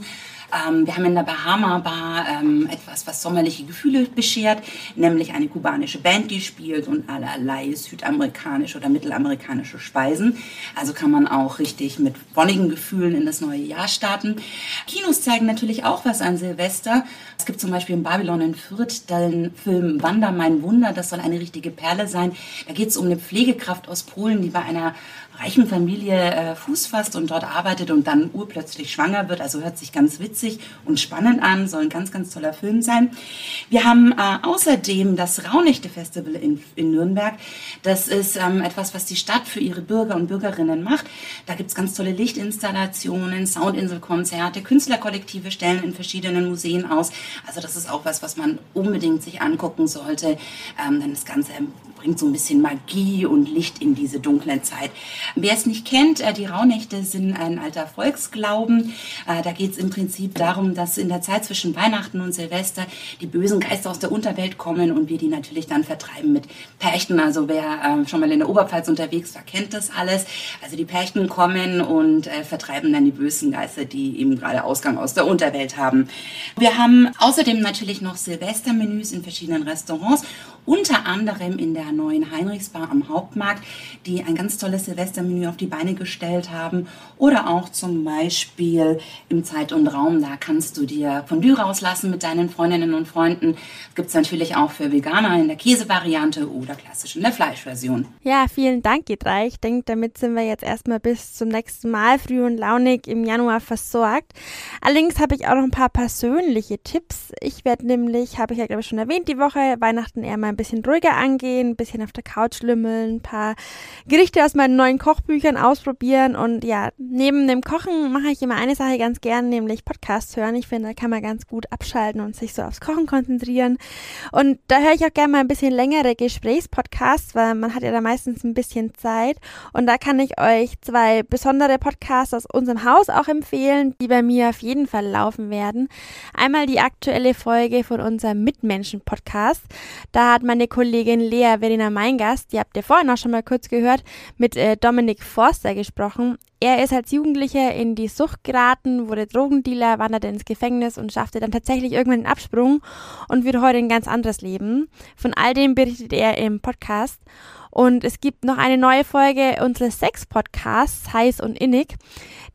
Ähm, wir haben in der Bahama Bar ähm, etwas, was sommerliche Gefühle beschert, nämlich eine kubanische Band, die spielt und allerlei südamerikanische oder mittelamerikanische Speisen. Also kann man auch richtig mit wonnigen Gefühlen in das neue Jahr starten. Kinos zeigen natürlich auch was an Silvester. Es gibt zum Beispiel in Babylon in Fürth den Film Wander mein Wunder. Das soll eine richtige Perle sein. Da geht es um eine Pflegekraft aus Polen, die bei einer reichen Familie äh, Fuß fasst und dort arbeitet und dann urplötzlich schwanger wird. Also hört sich ganz witzig und spannend an, soll ein ganz, ganz toller Film sein. Wir haben äh, außerdem das Raunächte-Festival in, in Nürnberg. Das ist ähm, etwas, was die Stadt für ihre Bürger und Bürgerinnen macht. Da gibt's ganz tolle Lichtinstallationen, Soundinselkonzerte, Künstlerkollektive stellen in verschiedenen Museen aus. Also das ist auch was, was man unbedingt sich angucken sollte, ähm, denn das Ganze bringt so ein bisschen Magie und Licht in diese dunklen Zeit. Wer es nicht kennt, äh, die Rauhnächte sind ein alter Volksglauben. Äh, da geht es im Prinzip darum, dass in der Zeit zwischen Weihnachten und Silvester die bösen Geister aus der Unterwelt kommen und wir die natürlich dann vertreiben mit Perchten. Also wer ähm, schon mal in der Oberpfalz unterwegs war, kennt das alles. Also die Perchten kommen und äh, vertreiben dann die bösen Geister, die eben gerade Ausgang aus der Unterwelt haben. Wir haben außerdem natürlich noch Silvestermenüs in verschiedenen Restaurants, unter anderem in der neuen Heinrichsbar am Hauptmarkt, die ein ganz tolles Silvestermenü auf die Beine gestellt haben. Oder auch zum Beispiel im Zeit und Raum, da kannst du dir Fondue rauslassen mit deinen Freundinnen und Freunden. Gibt es natürlich auch für Veganer in der Käsevariante oder klassisch in der Fleischversion. Ja, vielen Dank, ihr drei. Ich denke, damit sind wir jetzt erstmal bis zum nächsten Mal früh und launig im Januar versorgt. Allerdings habe ich auch noch ein paar persönliche Tipps. Ich werde nämlich, habe ich ja glaube ich schon erwähnt, die Woche Weihnachten eher mal ein bisschen ruhiger angehen, ein bisschen auf der Couch lümmeln, ein paar Gerichte aus meinen neuen Kochbüchern ausprobieren und ja, neben dem Kochen mache ich immer eine Sache ganz gern, nämlich Podcasts hören. Ich finde, da kann man ganz gut abschalten und sich so aufs Kochen konzentrieren. Und da höre ich auch gerne mal ein bisschen längere Gesprächspodcasts, weil man hat ja da meistens ein bisschen Zeit. Und da kann ich euch zwei besondere Podcasts aus unserem Haus auch empfehlen, die bei mir auf jeden Fall laufen werden. Einmal die aktuelle Folge von unserem Mitmenschen-Podcast. Da hat meine Kollegin Lea Verena Meingast, die habt ihr vorhin auch schon mal kurz gehört, mit äh, Dominik Forster gesprochen. Er ist als Jugendlicher in die Sucht geraten, wurde Drogendealer, wanderte ins Gefängnis und schaffte dann tatsächlich irgendwann den Absprung und führt heute ein ganz anderes Leben. Von all dem berichtet er im Podcast. Und es gibt noch eine neue Folge unseres Sex-Podcasts, Heiß und Innig.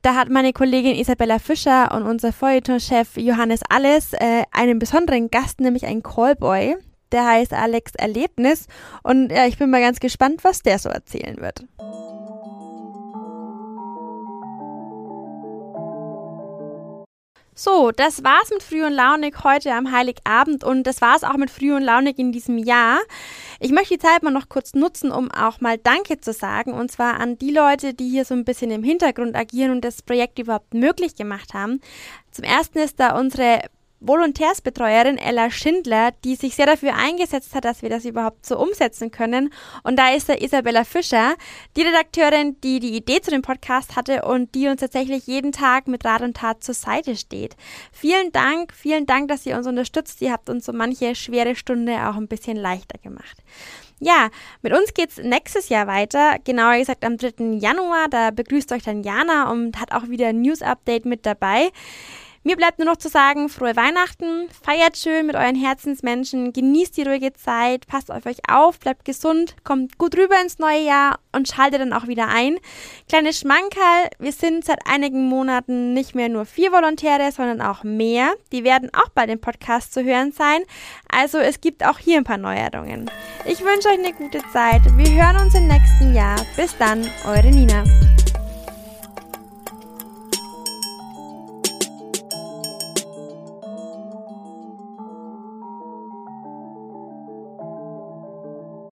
Da hat meine Kollegin Isabella Fischer und unser Feuilleton-Chef Johannes Alles äh, einen besonderen Gast, nämlich einen Callboy. Der heißt Alex Erlebnis. Und ja, ich bin mal ganz gespannt, was der so erzählen wird. So, das war's mit Früh und Launig heute am Heiligabend und das war's auch mit Früh und Launig in diesem Jahr. Ich möchte die Zeit mal noch kurz nutzen, um auch mal Danke zu sagen und zwar an die Leute, die hier so ein bisschen im Hintergrund agieren und das Projekt überhaupt möglich gemacht haben. Zum ersten ist da unsere Volontärsbetreuerin Ella Schindler, die sich sehr dafür eingesetzt hat, dass wir das überhaupt so umsetzen können. Und da ist da Isabella Fischer, die Redakteurin, die die Idee zu dem Podcast hatte und die uns tatsächlich jeden Tag mit Rat und Tat zur Seite steht. Vielen Dank, vielen Dank, dass ihr uns unterstützt. Ihr habt uns so manche schwere Stunde auch ein bisschen leichter gemacht. Ja, mit uns geht's nächstes Jahr weiter. Genauer gesagt am 3. Januar. Da begrüßt euch dann Jana und hat auch wieder ein News-Update mit dabei. Mir bleibt nur noch zu sagen, frohe Weihnachten, feiert schön mit euren Herzensmenschen, genießt die ruhige Zeit, passt auf euch auf, bleibt gesund, kommt gut rüber ins neue Jahr und schaltet dann auch wieder ein. Kleine Schmankerl, wir sind seit einigen Monaten nicht mehr nur vier Volontäre, sondern auch mehr. Die werden auch bei dem Podcast zu hören sein. Also es gibt auch hier ein paar Neuerungen. Ich wünsche euch eine gute Zeit. Wir hören uns im nächsten Jahr. Bis dann, eure Nina.